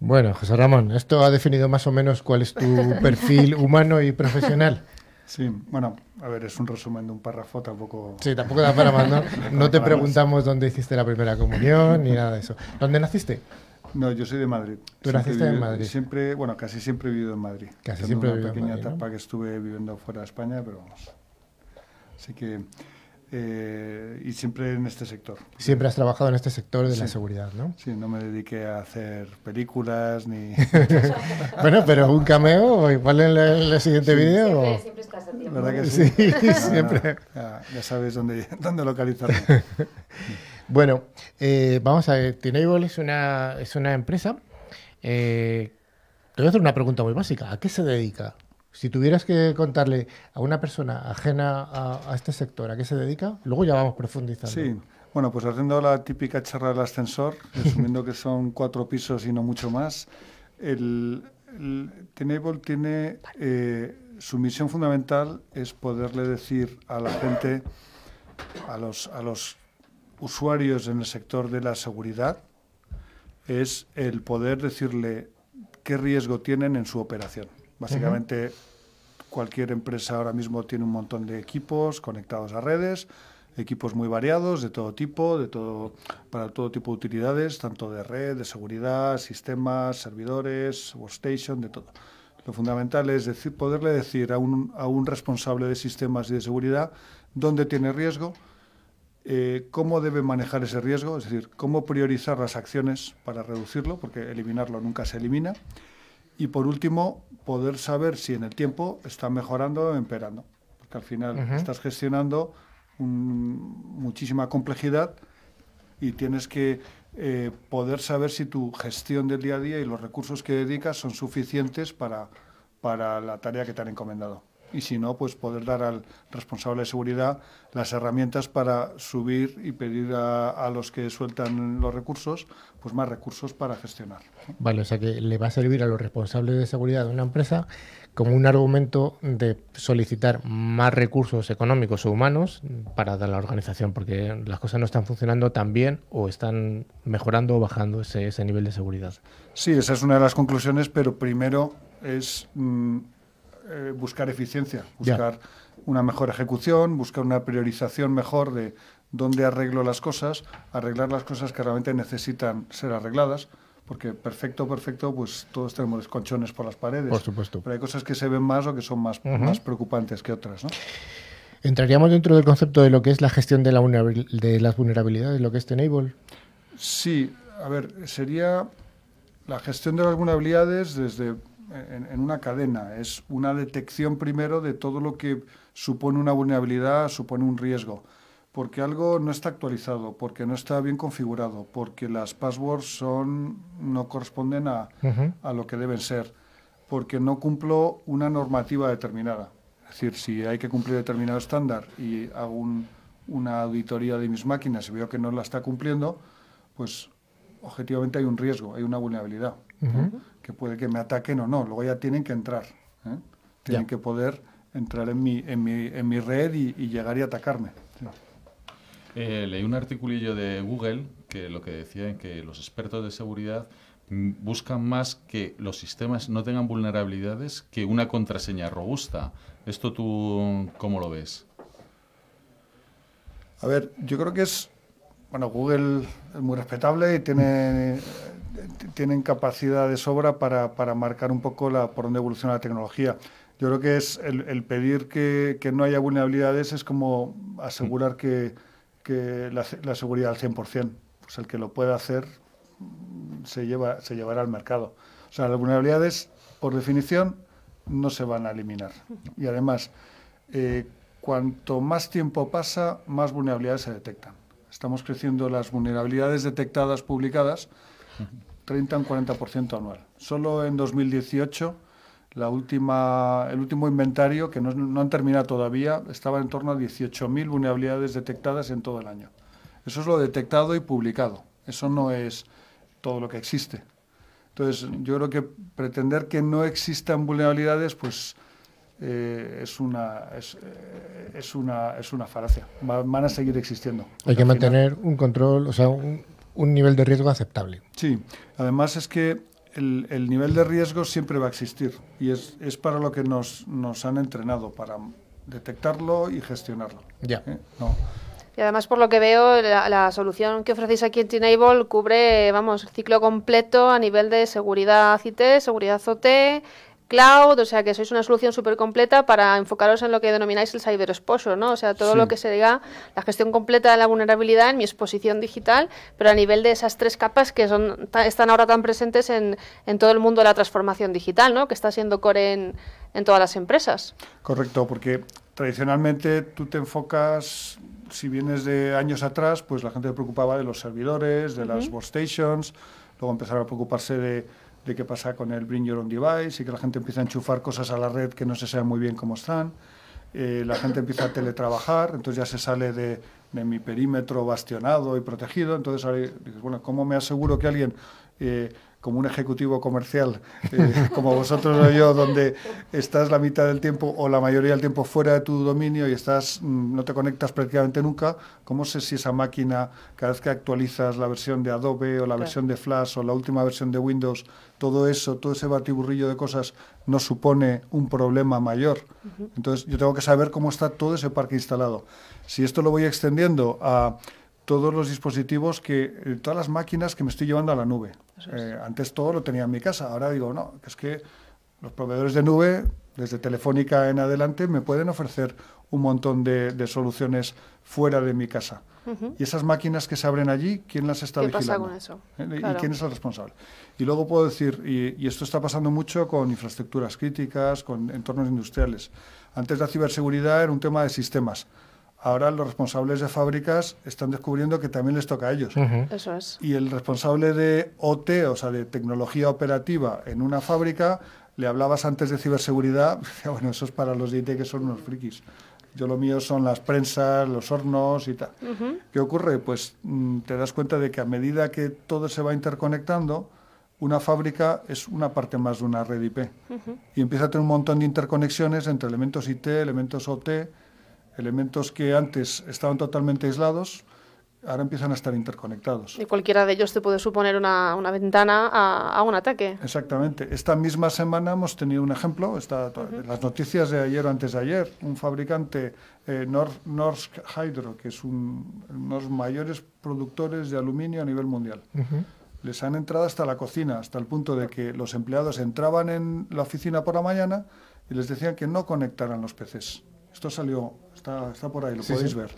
Bueno, José Ramón, esto ha definido más o menos cuál es tu perfil humano y profesional. Sí, bueno, a ver, es un resumen de un párrafo, tampoco... Sí, tampoco da para más, ¿no? No te preguntamos dónde hiciste la primera comunión ni nada de eso. ¿Dónde naciste? No, yo soy de Madrid. ¿Tú naciste en Madrid? Siempre, bueno, casi siempre he vivido en Madrid. Casi siempre he vivido en Madrid. Una pequeña etapa que estuve viviendo fuera de España, pero vamos. Así que. Eh, y siempre en este sector. Siempre has trabajado en este sector de sí. la seguridad, ¿no? Sí, no me dediqué a hacer películas ni. bueno, pero un cameo, igual en el, en el siguiente sí. vídeo. Siempre, siempre, estás a tiempo. ¿Verdad que sí? Sí, no, siempre. No, ya, ya, sabes dónde, dónde localizarme. bueno, eh, vamos a ver. Tenable es una, es una empresa eh, te voy a hacer una pregunta muy básica. ¿A qué se dedica? Si tuvieras que contarle a una persona ajena a, a, este sector a qué se dedica, luego ya vamos profundizando. Sí, bueno, pues haciendo la típica charla del ascensor, asumiendo que son cuatro pisos y no mucho más, el, el Tenable tiene eh, su misión fundamental es poderle decir a la gente, a los, a los usuarios en el sector de la seguridad, es el poder decirle qué riesgo tienen en su operación. Básicamente, uh -huh. cualquier empresa ahora mismo tiene un montón de equipos conectados a redes, equipos muy variados, de todo tipo, de todo, para todo tipo de utilidades, tanto de red, de seguridad, sistemas, servidores, workstation, de todo. Lo fundamental es decir, poderle decir a un, a un responsable de sistemas y de seguridad dónde tiene riesgo, eh, cómo debe manejar ese riesgo, es decir, cómo priorizar las acciones para reducirlo, porque eliminarlo nunca se elimina. Y por último, poder saber si en el tiempo está mejorando o empeorando, porque al final uh -huh. estás gestionando un, muchísima complejidad y tienes que eh, poder saber si tu gestión del día a día y los recursos que dedicas son suficientes para, para la tarea que te han encomendado y si no, pues poder dar al responsable de seguridad las herramientas para subir y pedir a, a, los que sueltan los recursos, pues más recursos para gestionar. Vale, o sea que le va a servir a los responsables de seguridad de una empresa como un argumento de solicitar más recursos económicos o humanos para dar la organización, porque las cosas no están funcionando tan bien o están mejorando o bajando ese, ese nivel de seguridad. Sí, esa es una de las conclusiones, pero primero es... Mmm, eh, buscar eficiencia, buscar una mejor ejecución, buscar una priorización mejor de dónde arreglo las cosas, arreglar las cosas que realmente necesitan ser arregladas, porque perfecto, perfecto, pues todos tenemos colchones por las paredes. Por supuesto. Pero hay cosas que se ven más o que son más, uh -huh. más preocupantes que otras, ¿no? ¿Entraríamos dentro del concepto de lo que es la gestión de, la de las vulnerabilidades, lo que es Tenable? Sí, a ver, sería la gestión de las vulnerabilidades desde en, en, una cadena. Es una detección primero de todo lo que supone una vulnerabilidad, supone un riesgo. Porque algo no está actualizado, porque no está bien configurado, porque las passwords son, no corresponden a, uh -huh. a lo que deben ser. porque no cumplo una normativa determinada. Es decir, si hay que cumplir determinado estándar y hago una auditoría de mis máquinas y veo que no la está cumpliendo, pues objetivamente hay un riesgo, hay una vulnerabilidad, que puede que me ataquen o no. Luego ya tienen que entrar, ¿eh? tienen que poder entrar en mi, en mi, en mi red y, llegar y atacarme. Eh, leí un articulillo de Google que lo que decía es que los expertos de seguridad buscan más que los sistemas no tengan vulnerabilidades que una contraseña robusta. ¿Esto tú cómo lo ves? A ver, yo creo que es... Bueno, Google es muy respetable y tiene, tienen capacidad de sobra para, para marcar un poco por dónde evoluciona la tecnología. Yo creo que es el, pedir que, que, no haya vulnerabilidades es como asegurar que, que la, la, seguridad al 100%. Pues el que lo pueda hacer se, lleva, se llevará al mercado. O sea, las vulnerabilidades, por definición, no se van a eliminar. Y además, eh, cuanto más tiempo pasa, más vulnerabilidades se detectan. Estamos creciendo las vulnerabilidades detectadas publicadas 30 un 40% anual. Solo en 2018 la última, el último inventario, que no, no han terminado todavía, estaba en torno a 18.000 vulnerabilidades detectadas en todo el año. Eso es lo detectado y publicado. Eso no es todo lo que existe. Entonces, yo creo que pretender que no existan vulnerabilidades, pues eh, es, una, es, eh, es, una, es una falacia. van a seguir existiendo. Hay que mantener un control, o sea, un, un nivel de riesgo aceptable. Sí, además es que el, nivel de riesgo siempre va a existir y es, es para lo que nos, nos, han entrenado, para detectarlo y gestionarlo. Ya. ¿Eh? Y además, por lo que veo, la, solución que ofrecéis aquí en Tenable cubre, vamos, el ciclo completo a nivel de seguridad IT, seguridad OT, cloud, o sea que sois una solución súper completa para enfocaros en lo que denomináis el cyber exposure, ¿no? O sea, todo lo que se diga la gestión completa de la vulnerabilidad en mi exposición digital, pero a nivel de esas tres capas que son están ahora tan presentes en, en todo el mundo de la transformación digital, ¿no? Que está siendo core en, en todas las empresas. Correcto, porque tradicionalmente tú te enfocas, si vienes de años atrás, pues la gente se preocupaba de los servidores, de las workstations, luego empezaron a preocuparse de de qué pasa con el Bring Your Own Device y que la gente empieza a enchufar cosas a la red que no se sabe muy bien cómo están. Eh, la gente empieza a teletrabajar, entonces ya se sale de, de mi perímetro bastionado y protegido. Entonces, ahora bueno, ¿cómo me aseguro que alguien eh, como un ejecutivo comercial, eh, como vosotros o yo, donde estás la mitad del tiempo o la mayoría del tiempo fuera de tu dominio y estás, mm, no te conectas prácticamente nunca, ¿cómo sé si esa máquina, cada vez que actualizas la versión de Adobe o la versión de Flash o la última versión de Windows, todo eso, todo ese batiburrillo de cosas no supone un problema mayor? Entonces, yo tengo que saber cómo está todo ese parque instalado. Si esto lo voy extendiendo a todos los dispositivos que, eh, todas las máquinas que me estoy llevando a la nube. Eh, antes todo lo tenía en mi casa, ahora digo, no, es que los proveedores de nube, desde Telefónica en adelante, me pueden ofrecer un montón de, soluciones fuera de mi casa. Y esas máquinas que se abren allí, ¿quién las está ¿Qué vigilando? Pasa con eso? ¿Eh? ¿Y quién es el responsable? Y luego puedo decir, y, esto está pasando mucho con infraestructuras críticas, con entornos industriales. Antes la ciberseguridad era un tema de sistemas ahora los responsables de fábricas están descubriendo que también les toca a ellos. Eso es. Y el responsable de OT, o sea, de tecnología operativa en una fábrica, le hablabas antes de ciberseguridad, bueno, eso es para los de IT que son unos frikis. Yo lo mío son las prensas, los hornos y tal. ¿Qué ocurre? Pues mm, te das cuenta de que a medida que todo se va interconectando, una fábrica es una parte más de una red IP. Y empieza a tener un montón de interconexiones entre elementos IT, elementos OT, elementos que antes estaban totalmente aislados, ahora empiezan a estar interconectados. Y cualquiera de ellos te puede suponer una, una ventana a, un ataque. Exactamente. Esta misma semana hemos tenido un ejemplo, está, las noticias de ayer o antes de ayer, un fabricante, eh, Norsk Hydro, que es uno de los mayores productores de aluminio a nivel mundial. Les han entrado hasta la cocina, hasta el punto de que los empleados entraban en la oficina por la mañana y les decían que no conectaran los PCs. Esto salió Está, está por ahí, lo podéis ver.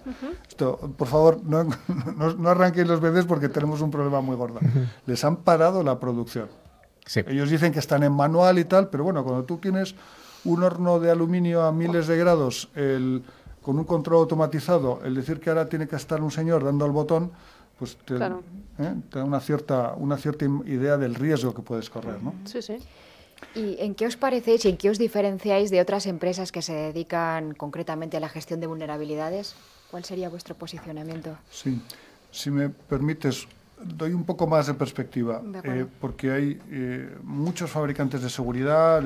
Esto, por favor, no, no, arranquéis los bebés porque tenemos un problema muy gordo. Les han parado la producción. Ellos dicen que están en manual y tal, pero bueno, cuando tú tienes un horno de aluminio a miles de grados, el, con un control automatizado, el decir que ahora tiene que estar un señor dando al botón, pues te, ¿eh? te da una cierta, una cierta idea del riesgo que puedes correr, ¿no? Sí, sí. ¿Y en qué os parecéis y en qué os diferenciáis de otras empresas que se dedican concretamente a la gestión de vulnerabilidades? ¿Cuál sería vuestro posicionamiento? Sí, si me permites, doy un poco más de perspectiva, eh, porque hay eh, muchos fabricantes de seguridad.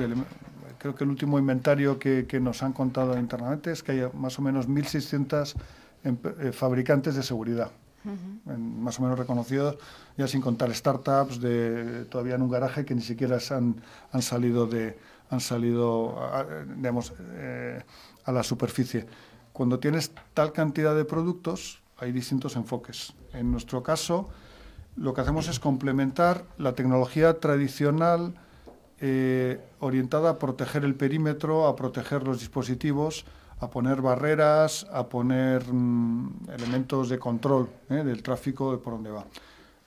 creo que el último inventario que, nos han contado internamente es que hay más o menos 1.600 eh, fabricantes de seguridad. Más o menos reconocidos, ya sin contar startups de, todavía en un garaje que ni siquiera han, han salido, de, han salido a, digamos, a la superficie. Cuando tienes tal cantidad de productos, hay distintos enfoques. En nuestro caso, lo que hacemos es complementar la tecnología tradicional eh, orientada a proteger el perímetro, a proteger los dispositivos, a poner barreras, a poner mm, elementos de control eh, del tráfico de por dónde va.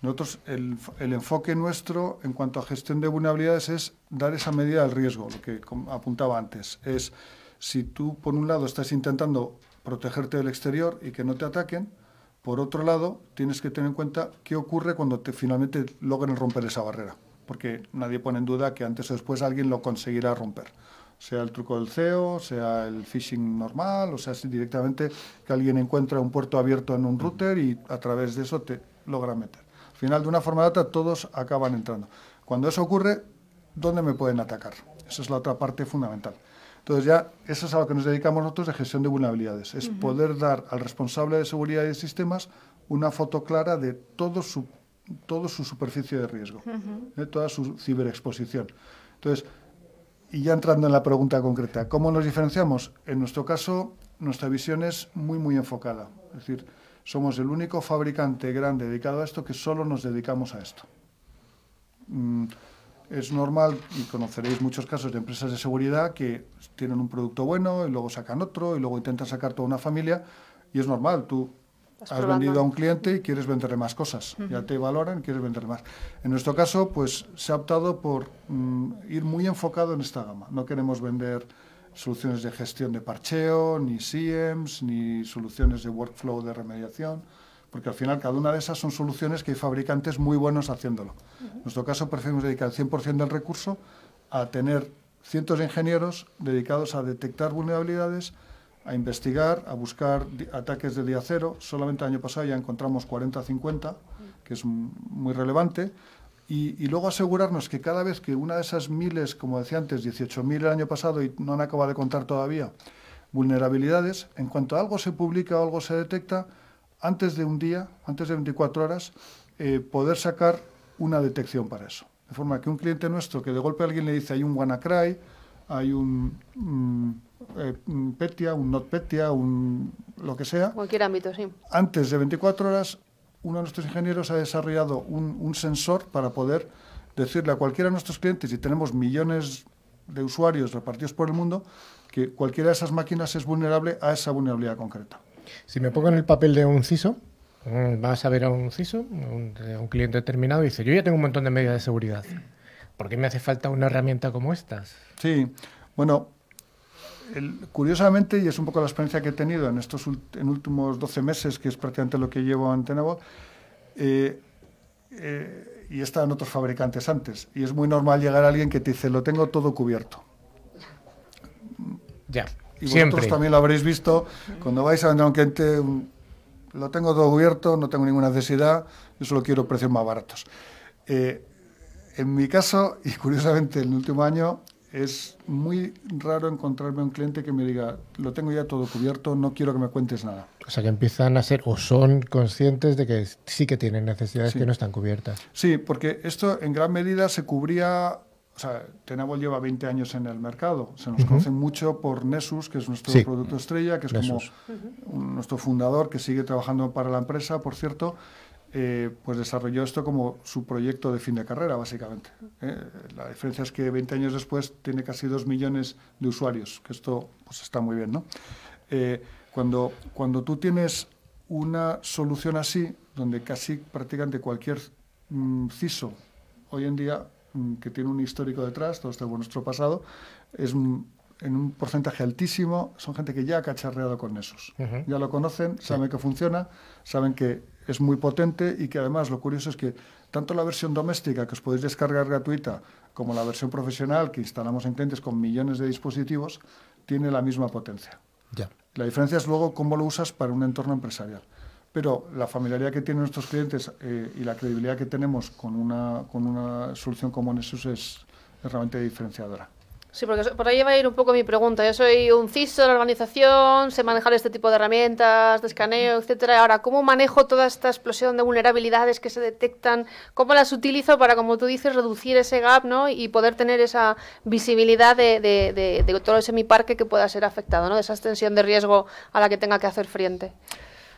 Nosotros, el, el, enfoque nuestro en cuanto a gestión de vulnerabilidades es dar esa medida del riesgo, lo que apuntaba antes. Es si tú, por un lado, estás intentando protegerte del exterior y que no te ataquen, por otro lado, tienes que tener en cuenta qué ocurre cuando te, finalmente logren romper esa barrera, porque nadie pone en duda que antes o después alguien lo conseguirá romper. Sea el truco del CEO, sea el phishing normal, o sea, si directamente que alguien encuentra un puerto abierto en un router y a través de eso te logra meter. Al final, de una forma u otra, todos acaban entrando. Cuando eso ocurre, ¿dónde me pueden atacar? Esa es la otra parte fundamental. Entonces ya eso es a lo que nos dedicamos nosotros de gestión de vulnerabilidades, es poder dar al responsable de seguridad y de sistemas una foto clara de todo su, todo su superficie de riesgo, de toda su ciberexposición. Entonces, y ya entrando en la pregunta concreta, ¿cómo nos diferenciamos? En nuestro caso, nuestra visión es muy, muy enfocada. Es decir, somos el único fabricante grande dedicado a esto que solo nos dedicamos a esto. Mm, es normal, y conoceréis muchos casos de empresas de seguridad que tienen un producto bueno y luego sacan otro y luego intentan sacar toda una familia y es normal, tú has vendido a un cliente y quieres venderle más cosas, ya te valoran y quieres venderle más. En nuestro caso, pues se ha optado por mm, ir muy enfocado en esta gama. No queremos vender soluciones de gestión de parcheo, ni SIEMs, ni soluciones de workflow de remediación porque al final cada una de esas son soluciones que hay fabricantes muy buenos haciéndolo. En nuestro caso preferimos dedicar el 100% del recurso a tener cientos de ingenieros dedicados a detectar vulnerabilidades, a investigar, a buscar ataques de día cero. Solamente el año pasado ya encontramos 40 50, que es muy relevante. Y, luego asegurarnos que cada vez que una de esas miles, como decía antes, 18.000 el año pasado y no han acabado de contar todavía, vulnerabilidades, en cuanto algo se publica o algo se detecta, antes de un día, antes de 24 horas, eh, poder sacar una detección para eso. De forma que un cliente nuestro que de golpe alguien le dice hay un WannaCry, hay un, mm, eh, PETIA, un NotPetya, un lo que sea. Cualquier ámbito, sí. Antes de 24 horas, uno de nuestros ingenieros ha desarrollado un, un sensor para poder decirle a cualquiera de nuestros clientes, y tenemos millones de usuarios repartidos por el mundo, que cualquiera de esas máquinas es vulnerable a esa vulnerabilidad concreta. Si me pongo en el papel de un CISO, mm, vas a ver a un CISO, un, un cliente determinado, y dice, yo ya tengo un montón de medidas de seguridad. ¿Por qué me hace falta una herramienta como estas? Sí, bueno, curiosamente, y es un poco la experiencia que he tenido en estos en últimos 12 meses, que es prácticamente lo que llevo en Tenable, eh, eh, y están otros fabricantes antes, y es muy normal llegar a alguien que te dice, lo tengo todo cubierto. Ya. Y vosotros también lo habréis visto, cuando vais a vender a un cliente, lo tengo todo cubierto, no tengo ninguna necesidad, yo solo quiero precios más baratos. Eh, en mi caso, y curiosamente en el último año, es muy raro encontrarme un cliente que me diga, lo tengo ya todo cubierto, no quiero que me cuentes nada. O sea, que empiezan a ser o son conscientes de que sí que tienen necesidades que no están cubiertas. Sí, porque esto en gran medida se cubría o sea, Tenable lleva 20 años en el mercado. Se nos conoce mucho por Nessus, que es nuestro producto estrella, que es como nuestro fundador, que sigue trabajando para la empresa, por cierto. Eh, pues desarrolló esto como su proyecto de fin de carrera, básicamente. ¿eh? La diferencia es que 20 años después tiene casi 2 millones de usuarios, que esto pues está muy bien, ¿no? Eh, cuando, cuando tú tienes una solución así, donde casi prácticamente cualquier mm, CISO hoy en día Mm, que tiene un histórico detrás, todo esto de nuestro pasado, es en un porcentaje altísimo, son gente que ya ha cacharreado con esos. Ya lo conocen, saben que funciona, saben que es muy potente y que además lo curioso es que tanto la versión doméstica que os podéis descargar gratuita como la versión profesional que instalamos en clientes con millones de dispositivos tiene la misma potencia. Ya. La diferencia es luego cómo lo usas para un entorno empresarial. Pero la familiaridad que tienen nuestros clientes eh, y la credibilidad que tenemos con una, con una solución como Nessus es, es realmente diferenciadora. Sí, porque por ahí va a ir un poco mi pregunta. Yo soy un CISO de la organización, sé manejar este tipo de herramientas, de escaneo, etcétera. Ahora, ¿cómo manejo toda esta explosión de vulnerabilidades que se detectan? ¿Cómo las utilizo para, como tú dices, reducir ese gap ¿no? y poder tener esa visibilidad de, de, de, de todo ese mi parque que pueda ser afectado, ¿no? de esa extensión de riesgo a la que tenga que hacer frente?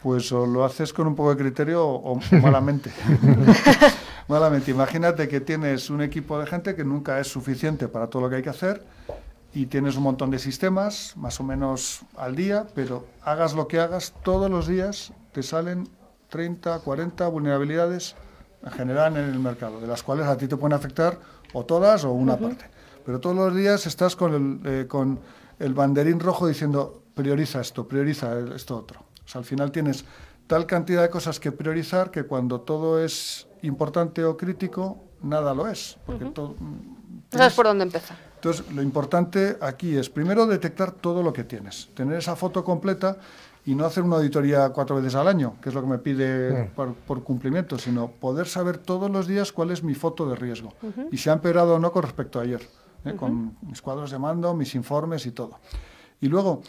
Pues o lo haces con un poco de criterio o, o malamente. malamente. Imagínate que tienes un equipo de gente que nunca es suficiente para todo lo que hay que hacer y tienes un montón de sistemas, más o menos al día, pero hagas lo que hagas, todos los días te salen 30, 40 vulnerabilidades en general en el mercado, de las cuales a ti te pueden afectar o todas o una uh -huh. parte. Pero todos los días estás con el, eh, con el banderín rojo diciendo prioriza esto, prioriza esto otro. O sea, al final tienes tal cantidad de cosas que priorizar que cuando todo es importante o crítico, nada lo es. Porque uh -huh. todo, no sabes por dónde empezar. Entonces, lo importante aquí es, primero, detectar todo lo que tienes, tener esa foto completa y no hacer una auditoría cuatro veces al año, que es lo que me pide uh por, por, cumplimiento, sino poder saber todos los días cuál es mi foto de riesgo uh -huh. y si ha empeorado o no con respecto a ayer, ¿eh? uh -huh. con mis cuadros de mando, mis informes y todo. Y luego,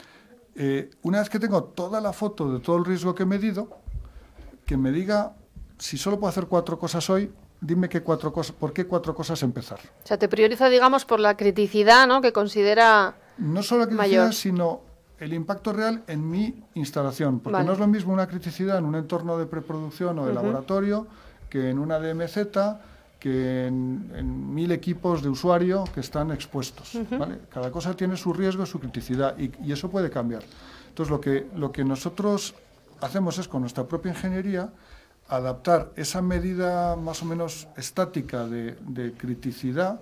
eh, una vez que tengo toda la foto de todo el riesgo que he medido, que me diga si solo puedo hacer cuatro cosas hoy, dime qué cuatro cosas, por qué cuatro cosas empezar. O sea, te prioriza, digamos, por la criticidad, ¿no? Que considera No solo la criticidad, mayor. sino el impacto real en mi instalación. Porque vale. no es lo mismo una criticidad en un entorno de preproducción o de uh -huh. laboratorio que en una DMZ, que en, en, mil equipos de usuario que están expuestos. Uh -huh. ¿vale? Cada cosa tiene su riesgo, su criticidad y, y, eso puede cambiar. Entonces, lo que, lo que nosotros hacemos es con nuestra propia ingeniería adaptar esa medida más o menos estática de, de, criticidad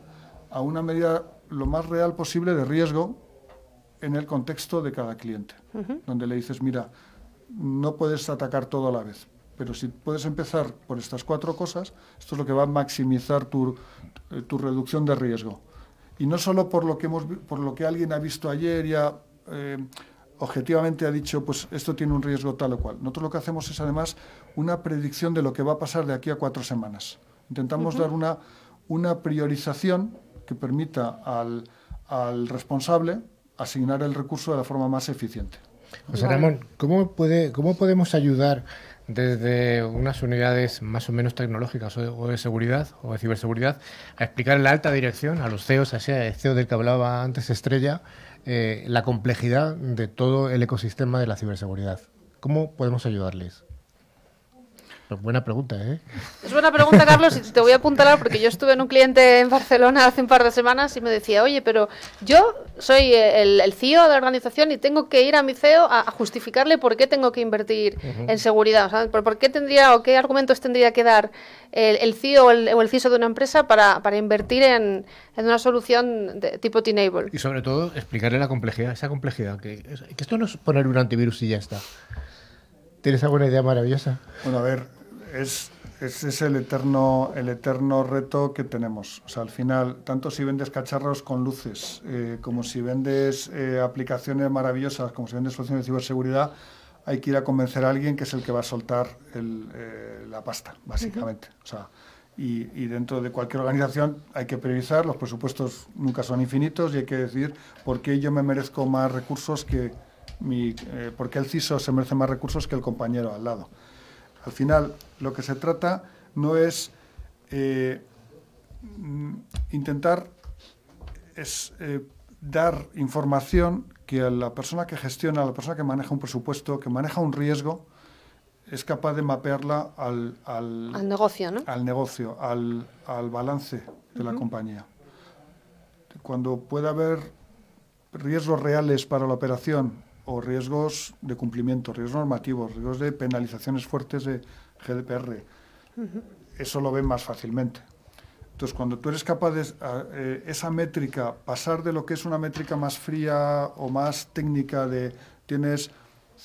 a una medida lo más real posible de riesgo en el contexto de cada cliente, uh -huh. donde le dices, mira, no puedes atacar todo a la vez, pero si puedes empezar por estas cuatro cosas, esto es lo que va a maximizar tu, tu reducción de riesgo. Y no solo por lo que, hemos, por lo que alguien ha visto ayer ya... Eh, objetivamente ha dicho, pues esto tiene un riesgo tal o cual. Nosotros lo que hacemos es además una predicción de lo que va a pasar de aquí a cuatro semanas. Intentamos uh -huh. dar una, una priorización que permita al, al, responsable asignar el recurso de la forma más eficiente. José Ramón, ¿cómo, puede, cómo podemos ayudar desde unas unidades más o menos tecnológicas o de seguridad o de ciberseguridad a explicar en la alta dirección, a los CEOs, a ese CEO del que hablaba antes Estrella, eh, la complejidad de todo el ecosistema de la ciberseguridad. ¿Cómo podemos ayudarles? Pues buena pregunta, ¿eh? Es buena pregunta, Carlos, y te voy a apuntalar porque yo estuve en un cliente en Barcelona hace un par de semanas y me decía, oye, pero yo soy el, el CEO de la organización y tengo que ir a mi CEO a, a justificarle por qué tengo que invertir uh -huh. en seguridad. O sea, ¿por, ¿por, qué tendría o qué argumentos tendría que dar el, el CEO o el, o el, CISO de una empresa para, para invertir en, en, una solución de tipo T-Enable? Y sobre todo, explicarle la complejidad, esa complejidad, que, que esto no es poner un antivirus y ya está. ¿Tienes alguna idea maravillosa? Bueno, a ver, es, ese es el eterno, el eterno reto que tenemos. O sea, al final, tanto si vendes cacharros con luces, eh, como si vendes eh, aplicaciones maravillosas, como si vendes soluciones de ciberseguridad, hay que ir a convencer a alguien que es el que va a soltar el, eh, la pasta, básicamente. Uh -huh. O sea, y, y, dentro de cualquier organización hay que priorizar, los presupuestos nunca son infinitos y hay que decir por qué yo me merezco más recursos que mi, eh, por qué el CISO se merece más recursos que el compañero al lado. Al final, lo que se trata no es eh, intentar es, eh, dar información que a la persona que gestiona, a la persona que maneja un presupuesto, que maneja un riesgo, es capaz de mapearla al, al, al negocio, ¿no? Al negocio, al, al balance de uh -huh. la compañía. Cuando pueda haber riesgos reales para la operación o riesgos de cumplimiento, riesgos normativos, riesgos de penalizaciones fuertes de GDPR. Uh -huh. Eso lo ven más fácilmente. Entonces, cuando tú eres capaz de eh, esa métrica, pasar de lo que es una métrica más fría o más técnica de tienes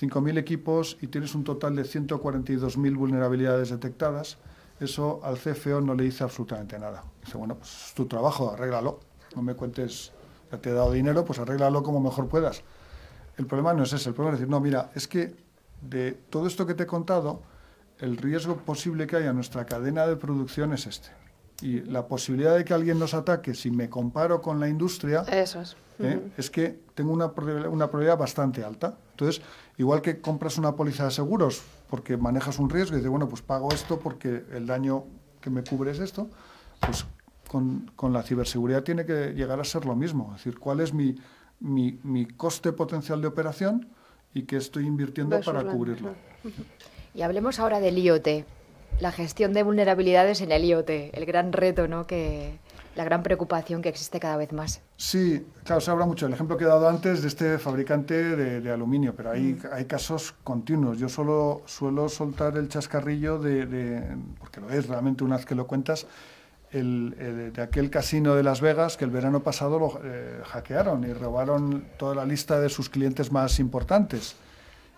5.000 equipos y tienes un total de 142.000 vulnerabilidades detectadas, eso al CFO no le dice absolutamente nada. Dice, bueno, pues es tu trabajo, arréglalo. No me cuentes, ya te he dado dinero, pues arréglalo como mejor puedas. El problema no es ese, el problema es decir, no, mira, es que de todo esto que te he contado, el riesgo posible que haya en nuestra cadena de producción es este. Y la posibilidad de que alguien nos ataque, si me comparo con la industria, Eso es. ¿eh? es que tengo una, una probabilidad bastante alta. Entonces, igual que compras una póliza de seguros porque manejas un riesgo y dices, bueno, pues pago esto porque el daño que me cubre es esto, pues con, con la ciberseguridad tiene que llegar a ser lo mismo. Es decir, cuál es mi, mi, mi coste potencial de operación y qué estoy invirtiendo Versus para la- cubrirlo. Y hablemos ahora del IoT, la gestión de vulnerabilidades en el IoT, el gran reto, ¿no? Que, la gran preocupación que existe cada vez más. Sí, claro, se habla mucho. El ejemplo que he dado antes de este fabricante de, de aluminio, pero hay, hay casos continuos. Yo solo suelo soltar el chascarrillo de, de- porque lo es realmente una vez que lo cuentas, el, el- de aquel casino de Las Vegas que el verano pasado lo eh, hackearon y robaron toda la lista de sus clientes más importantes.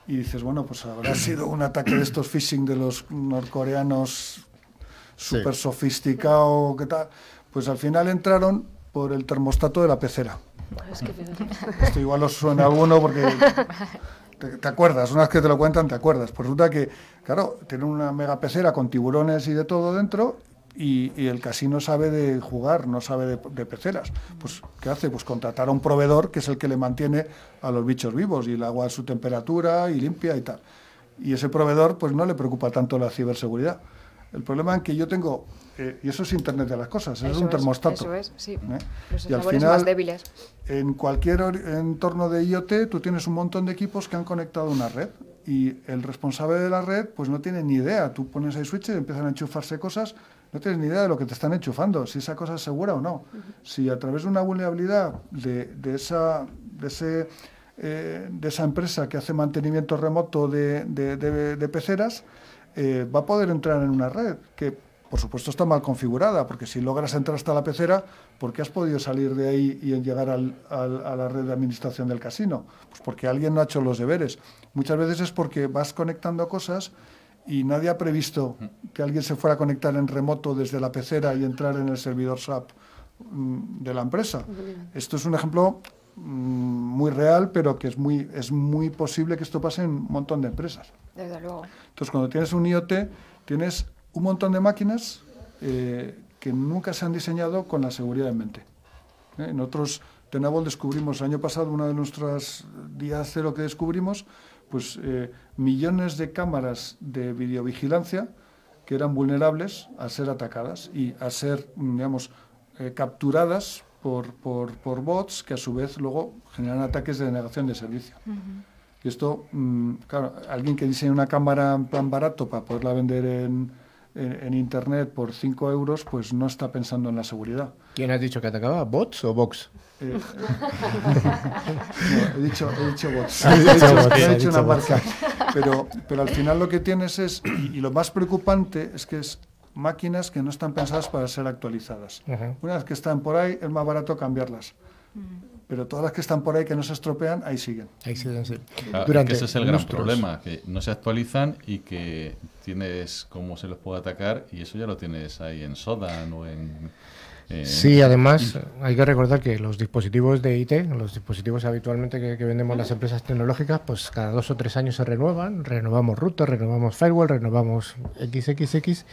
Y dices, bueno, pues habrá sido un ataque de estos phishing de los norcoreanos súper sofisticado, ¿qué tal? Pues al final entraron por el termostato de la pecera. Es que fíjate. Esto igual os suena a alguno porque te, te acuerdas, una vez que te lo cuentan te acuerdas. Pues resulta que, claro, tiene una mega pecera con tiburones y de todo dentro y, y el casino sabe de jugar, no sabe de, de peceras. Pues, ¿qué hace? Pues contratar a un proveedor que es el que le mantiene a los bichos vivos y el agua a su temperatura y limpia y tal. Y ese proveedor pues no le preocupa tanto la ciberseguridad. El problema es que yo tengo, eh, y eso es Internet de las cosas, eso es un termostato. Eso es, sí. ¿eh? Los Y al final, más débiles. en cualquier or- entorno de IoT, tú tienes un montón de equipos que han conectado a una red y el responsable de la red pues no tiene ni idea. Tú pones ahí switches, empiezan a enchufarse cosas, no tienes ni idea de lo que te están enchufando, si esa cosa es segura o no. Si a través de una vulnerabilidad de, de esa, de, ese, eh, de esa empresa que hace mantenimiento remoto de peceras, eh, va a poder entrar en una red que por supuesto está mal configurada, porque si logras entrar hasta la pecera, ¿por qué has podido salir de ahí y llegar al- al- a la red de administración del casino? Pues porque alguien no ha hecho los deberes. Muchas veces es porque vas conectando cosas y nadie ha previsto que alguien se fuera a conectar en remoto desde la pecera y entrar en el servidor SAP mm, de la empresa. Esto es un ejemplo mm, muy real, pero que es muy, es muy posible que esto pase en un montón de empresas. Desde luego. Entonces, cuando tienes un IoT, tienes un montón de máquinas eh, que nunca se han diseñado con la seguridad en mente. ¿Eh? Nosotros, Tenable, descubrimos el año pasado, una de nuestras días cero que descubrimos, pues eh, millones de cámaras de videovigilancia que eran vulnerables a ser atacadas y a ser, mm, digamos, eh, capturadas por, por, por bots que a su vez luego generan ataques de denegación de servicio. Y esto, mm, claro, alguien que diseña una cámara en plan barato para poderla vender en, en- en Internet por 5 euros, pues no está pensando en la seguridad. ¿Quién has dicho que atacaba? ¿Bots o Vox? Eh, no, he dicho, he dicho bots. He dicho dicho, bots, he has dicho dicho una bots. marca. Pero, pero al final lo que tienes es, y, y lo más preocupante es que es máquinas que no están pensadas para ser actualizadas. Una vez que están por ahí, es más barato cambiarlas. Pero todas las que están por ahí que no se estropean, ahí siguen. Ahí sí, sí. Claro, es Durante que ese es el gran problema, que no se actualizan y que tienes cómo se los puede atacar y eso ya lo tienes ahí en Sodan o en... eh, Sí, además hay que recordar que los dispositivos de IT, los dispositivos habitualmente que, que vendemos las empresas tecnológicas, pues cada dos o tres años se renuevan, renovamos router, renovamos firewall, renovamos XXX,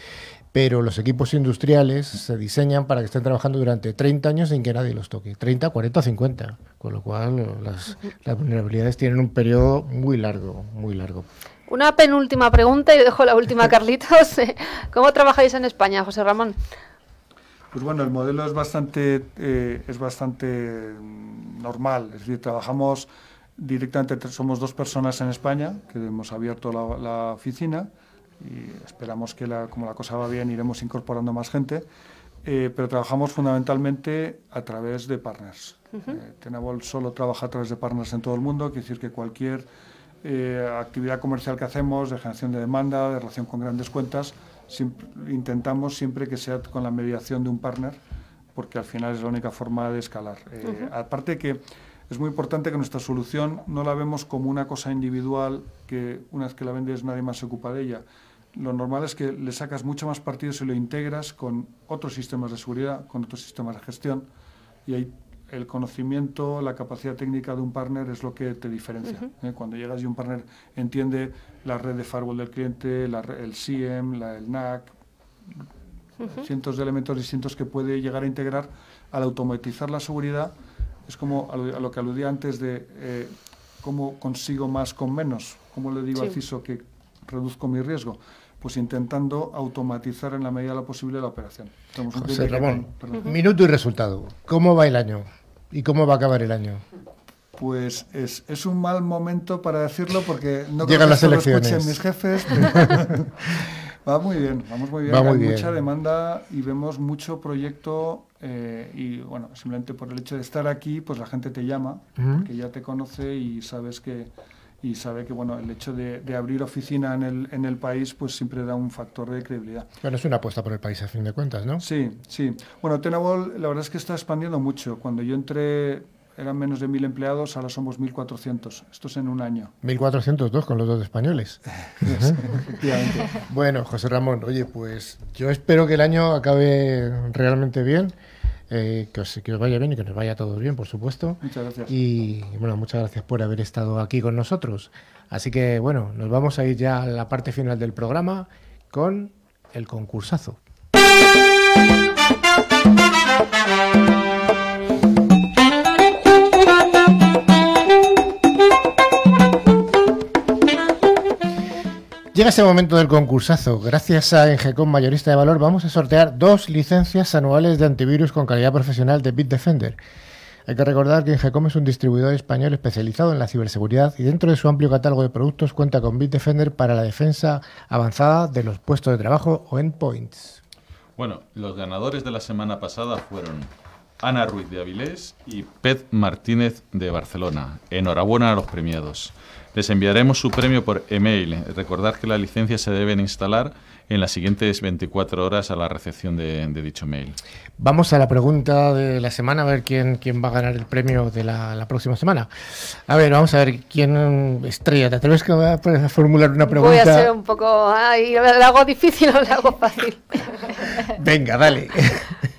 pero los equipos industriales se diseñan para que estén trabajando durante 30 años sin que nadie los toque, 30, 40 o 50, con lo cual las, las vulnerabilidades tienen un periodo muy largo, muy largo. Una penúltima pregunta y dejo la última a Carlitos. ¿Cómo trabajáis en España, José Ramón? Pues bueno, el modelo es bastante, eh, es bastante mm, normal. Es decir, trabajamos directamente, somos dos personas en España que hemos abierto la, la oficina y esperamos que la, como la cosa va bien iremos incorporando más gente. eh, pero trabajamos fundamentalmente a través de partners. Eh, Tenable solo trabaja a través de partners en todo el mundo, quiere decir que cualquier eh, actividad comercial que hacemos, de generación de demanda, de relación con grandes cuentas, siempre- intentamos siempre que sea con la mediación de un partner, porque al final es la única forma de escalar. Eh, Aparte que es muy importante que nuestra solución no la vemos como una cosa individual que una vez que la vendes nadie más se ocupa de ella. Lo normal es que le sacas mucho más partido si lo integras con otros sistemas de seguridad, con otros sistemas de gestión y ahí el conocimiento, la capacidad técnica de un partner es lo que te diferencia. ¿eh? Cuando llegas y un partner entiende la red de firewall del cliente, la, el SIEM, la, el NAC, cientos de elementos distintos que puede llegar a integrar al automatizar la seguridad, es como a lo, que aludía antes de eh, cómo consigo más con menos, cómo le digo al CISO que reduzco mi riesgo pues intentando automatizar en la medida de lo posible la operación. José Ramón, minuto y resultado. ¿Cómo va el año? ¿Y cómo va a acabar el año? Pues es, es un mal momento para decirlo porque no Llegan las elecciones. mis jefes. va muy bien, vamos muy bien. Hay mucha demanda y vemos mucho proyecto eh, y bueno, simplemente por el hecho de estar aquí, pues la gente te llama, que ya te conoce y sabes que y sabe que bueno el hecho de, abrir oficina en el, en el país pues siempre da un factor de credibilidad. Bueno, es una apuesta por el país a fin de cuentas, ¿no? Sí, sí. Bueno, Tenable la verdad es que está expandiendo mucho. Cuando yo entré eran menos de 1.000 empleados, ahora somos 1.400. Esto es en un año. 1.402 con los dos españoles. Efectivamente. bueno, José Ramón, oye, pues yo espero que el año acabe realmente bien. Eh, que, os, que, os, vaya bien y que nos vaya todo bien, por supuesto. Muchas gracias. Y bueno, muchas gracias por haber estado aquí con nosotros. Así que bueno, nos vamos a ir ya a la parte final del programa con el concursazo. Llega ese momento del concursazo. Gracias a Engecom Mayorista de Valor vamos a sortear dos licencias anuales de antivirus con calidad profesional de Bitdefender. Hay que recordar que Engecom es un distribuidor español especializado en la ciberseguridad y dentro de su amplio catálogo de productos cuenta con Bitdefender para la defensa avanzada de los puestos de trabajo o endpoints. Bueno, los ganadores de la semana pasada fueron Ana Ruiz de Avilés y Pet Martínez de Barcelona. Enhorabuena a los premiados. Les enviaremos su premio por email. Recordad que las licencias se deben instalar en las siguientes 24 horas a la recepción de, dicho mail. Vamos a la pregunta de la semana, a ver quién, quién va a ganar el premio de la, próxima semana. A ver, vamos a ver quién estrella. ¿Te atreves a formular una pregunta? Voy a ser un poco... Ay, ¿lo hago difícil o lo hago fácil? Venga, dale.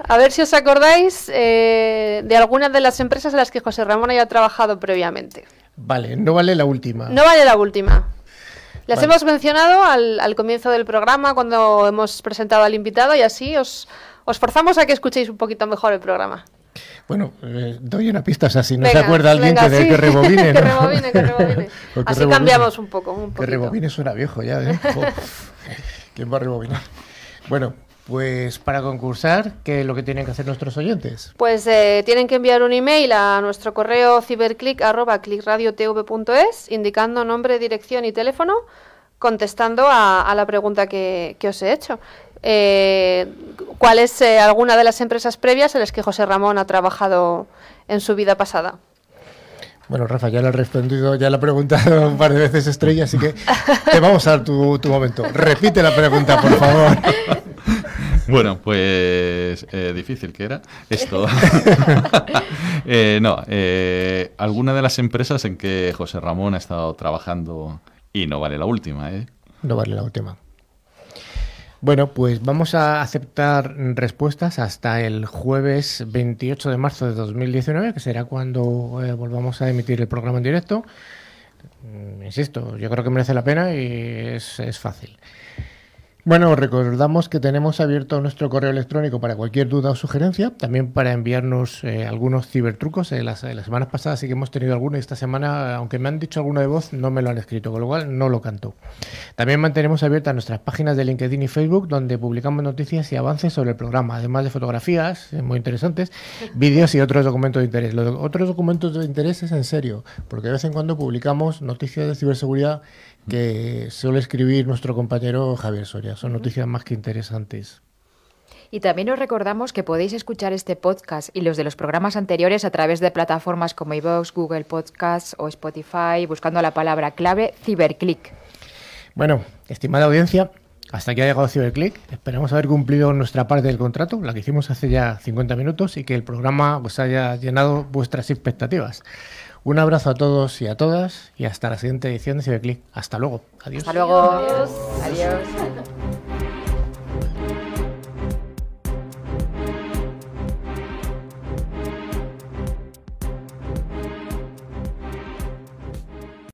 A ver si os acordáis eh, de algunas de las empresas en las que José Ramón haya trabajado previamente. Vale, no vale la última. No vale la última. Las hemos mencionado al, comienzo del programa cuando hemos presentado al invitado y así os, os forzamos a que escuchéis un poquito mejor el programa. Bueno, eh, doy una pista, o sea, si no se acuerda alguien que, de, que rebobine. ¿no? que rebobine, que rebobine. así cambiamos un poco. Un que rebobine suena viejo ya. ¿eh? ¿Quién va a rebobinar? Bueno, pues para concursar, ¿qué es lo que tienen que hacer nuestros oyentes? Pues eh, tienen que enviar un email a nuestro correo ciberclick.clickradiotv.es indicando nombre, dirección y teléfono, contestando a, la pregunta que, os he hecho. Eh, ¿Cuál es eh, alguna de las empresas previas en las que José Ramón ha trabajado en su vida pasada? Bueno, Rafa, ya lo he respondido, ya lo he preguntado un par de veces Estrella, así que te vamos a dar tu, tu momento. Repite la pregunta, por favor. Bueno, pues eh, difícil que era esto. Eh, no, eh, alguna de las empresas en que José Ramón ha estado trabajando y no vale la última, ¿eh? No vale la última. Bueno, pues vamos a aceptar respuestas hasta el jueves 28 de marzo de 2019, que será cuando volvamos a emitir el programa en directo. Mm, insisto, yo creo que merece la pena y es fácil. Bueno, recordamos que tenemos abierto nuestro correo electrónico para cualquier duda o sugerencia, también para enviarnos eh, algunos cibertrucos. Eh, las, semanas pasadas sí que hemos tenido alguno y esta semana, aunque me han dicho alguno de voz, no me lo han escrito, con lo cual no lo canto. También mantenemos abiertas nuestras páginas de LinkedIn y Facebook, donde publicamos noticias y avances sobre el programa, además de fotografías eh, muy interesantes, vídeos y otros documentos de interés. Los otros documentos de interés es en serio, porque de vez en cuando publicamos noticias de ciberseguridad que suele escribir nuestro compañero Javier Soria. Son noticias más que interesantes. Y también os recordamos que podéis escuchar este podcast y los de los programas anteriores a través de plataformas como iVoox, Google Podcasts o Spotify, buscando la palabra clave Ciberclick. Bueno, estimada audiencia, Hasta aquí ha llegado Ciberclick. Esperamos haber cumplido nuestra parte del contrato, la que hicimos hace ya 50 minutos, y que el programa os haya llenado vuestras expectativas. Un abrazo a todos y a todas y hasta la siguiente edición de Ciberclick. Hasta luego. Adiós. Hasta luego. Adiós.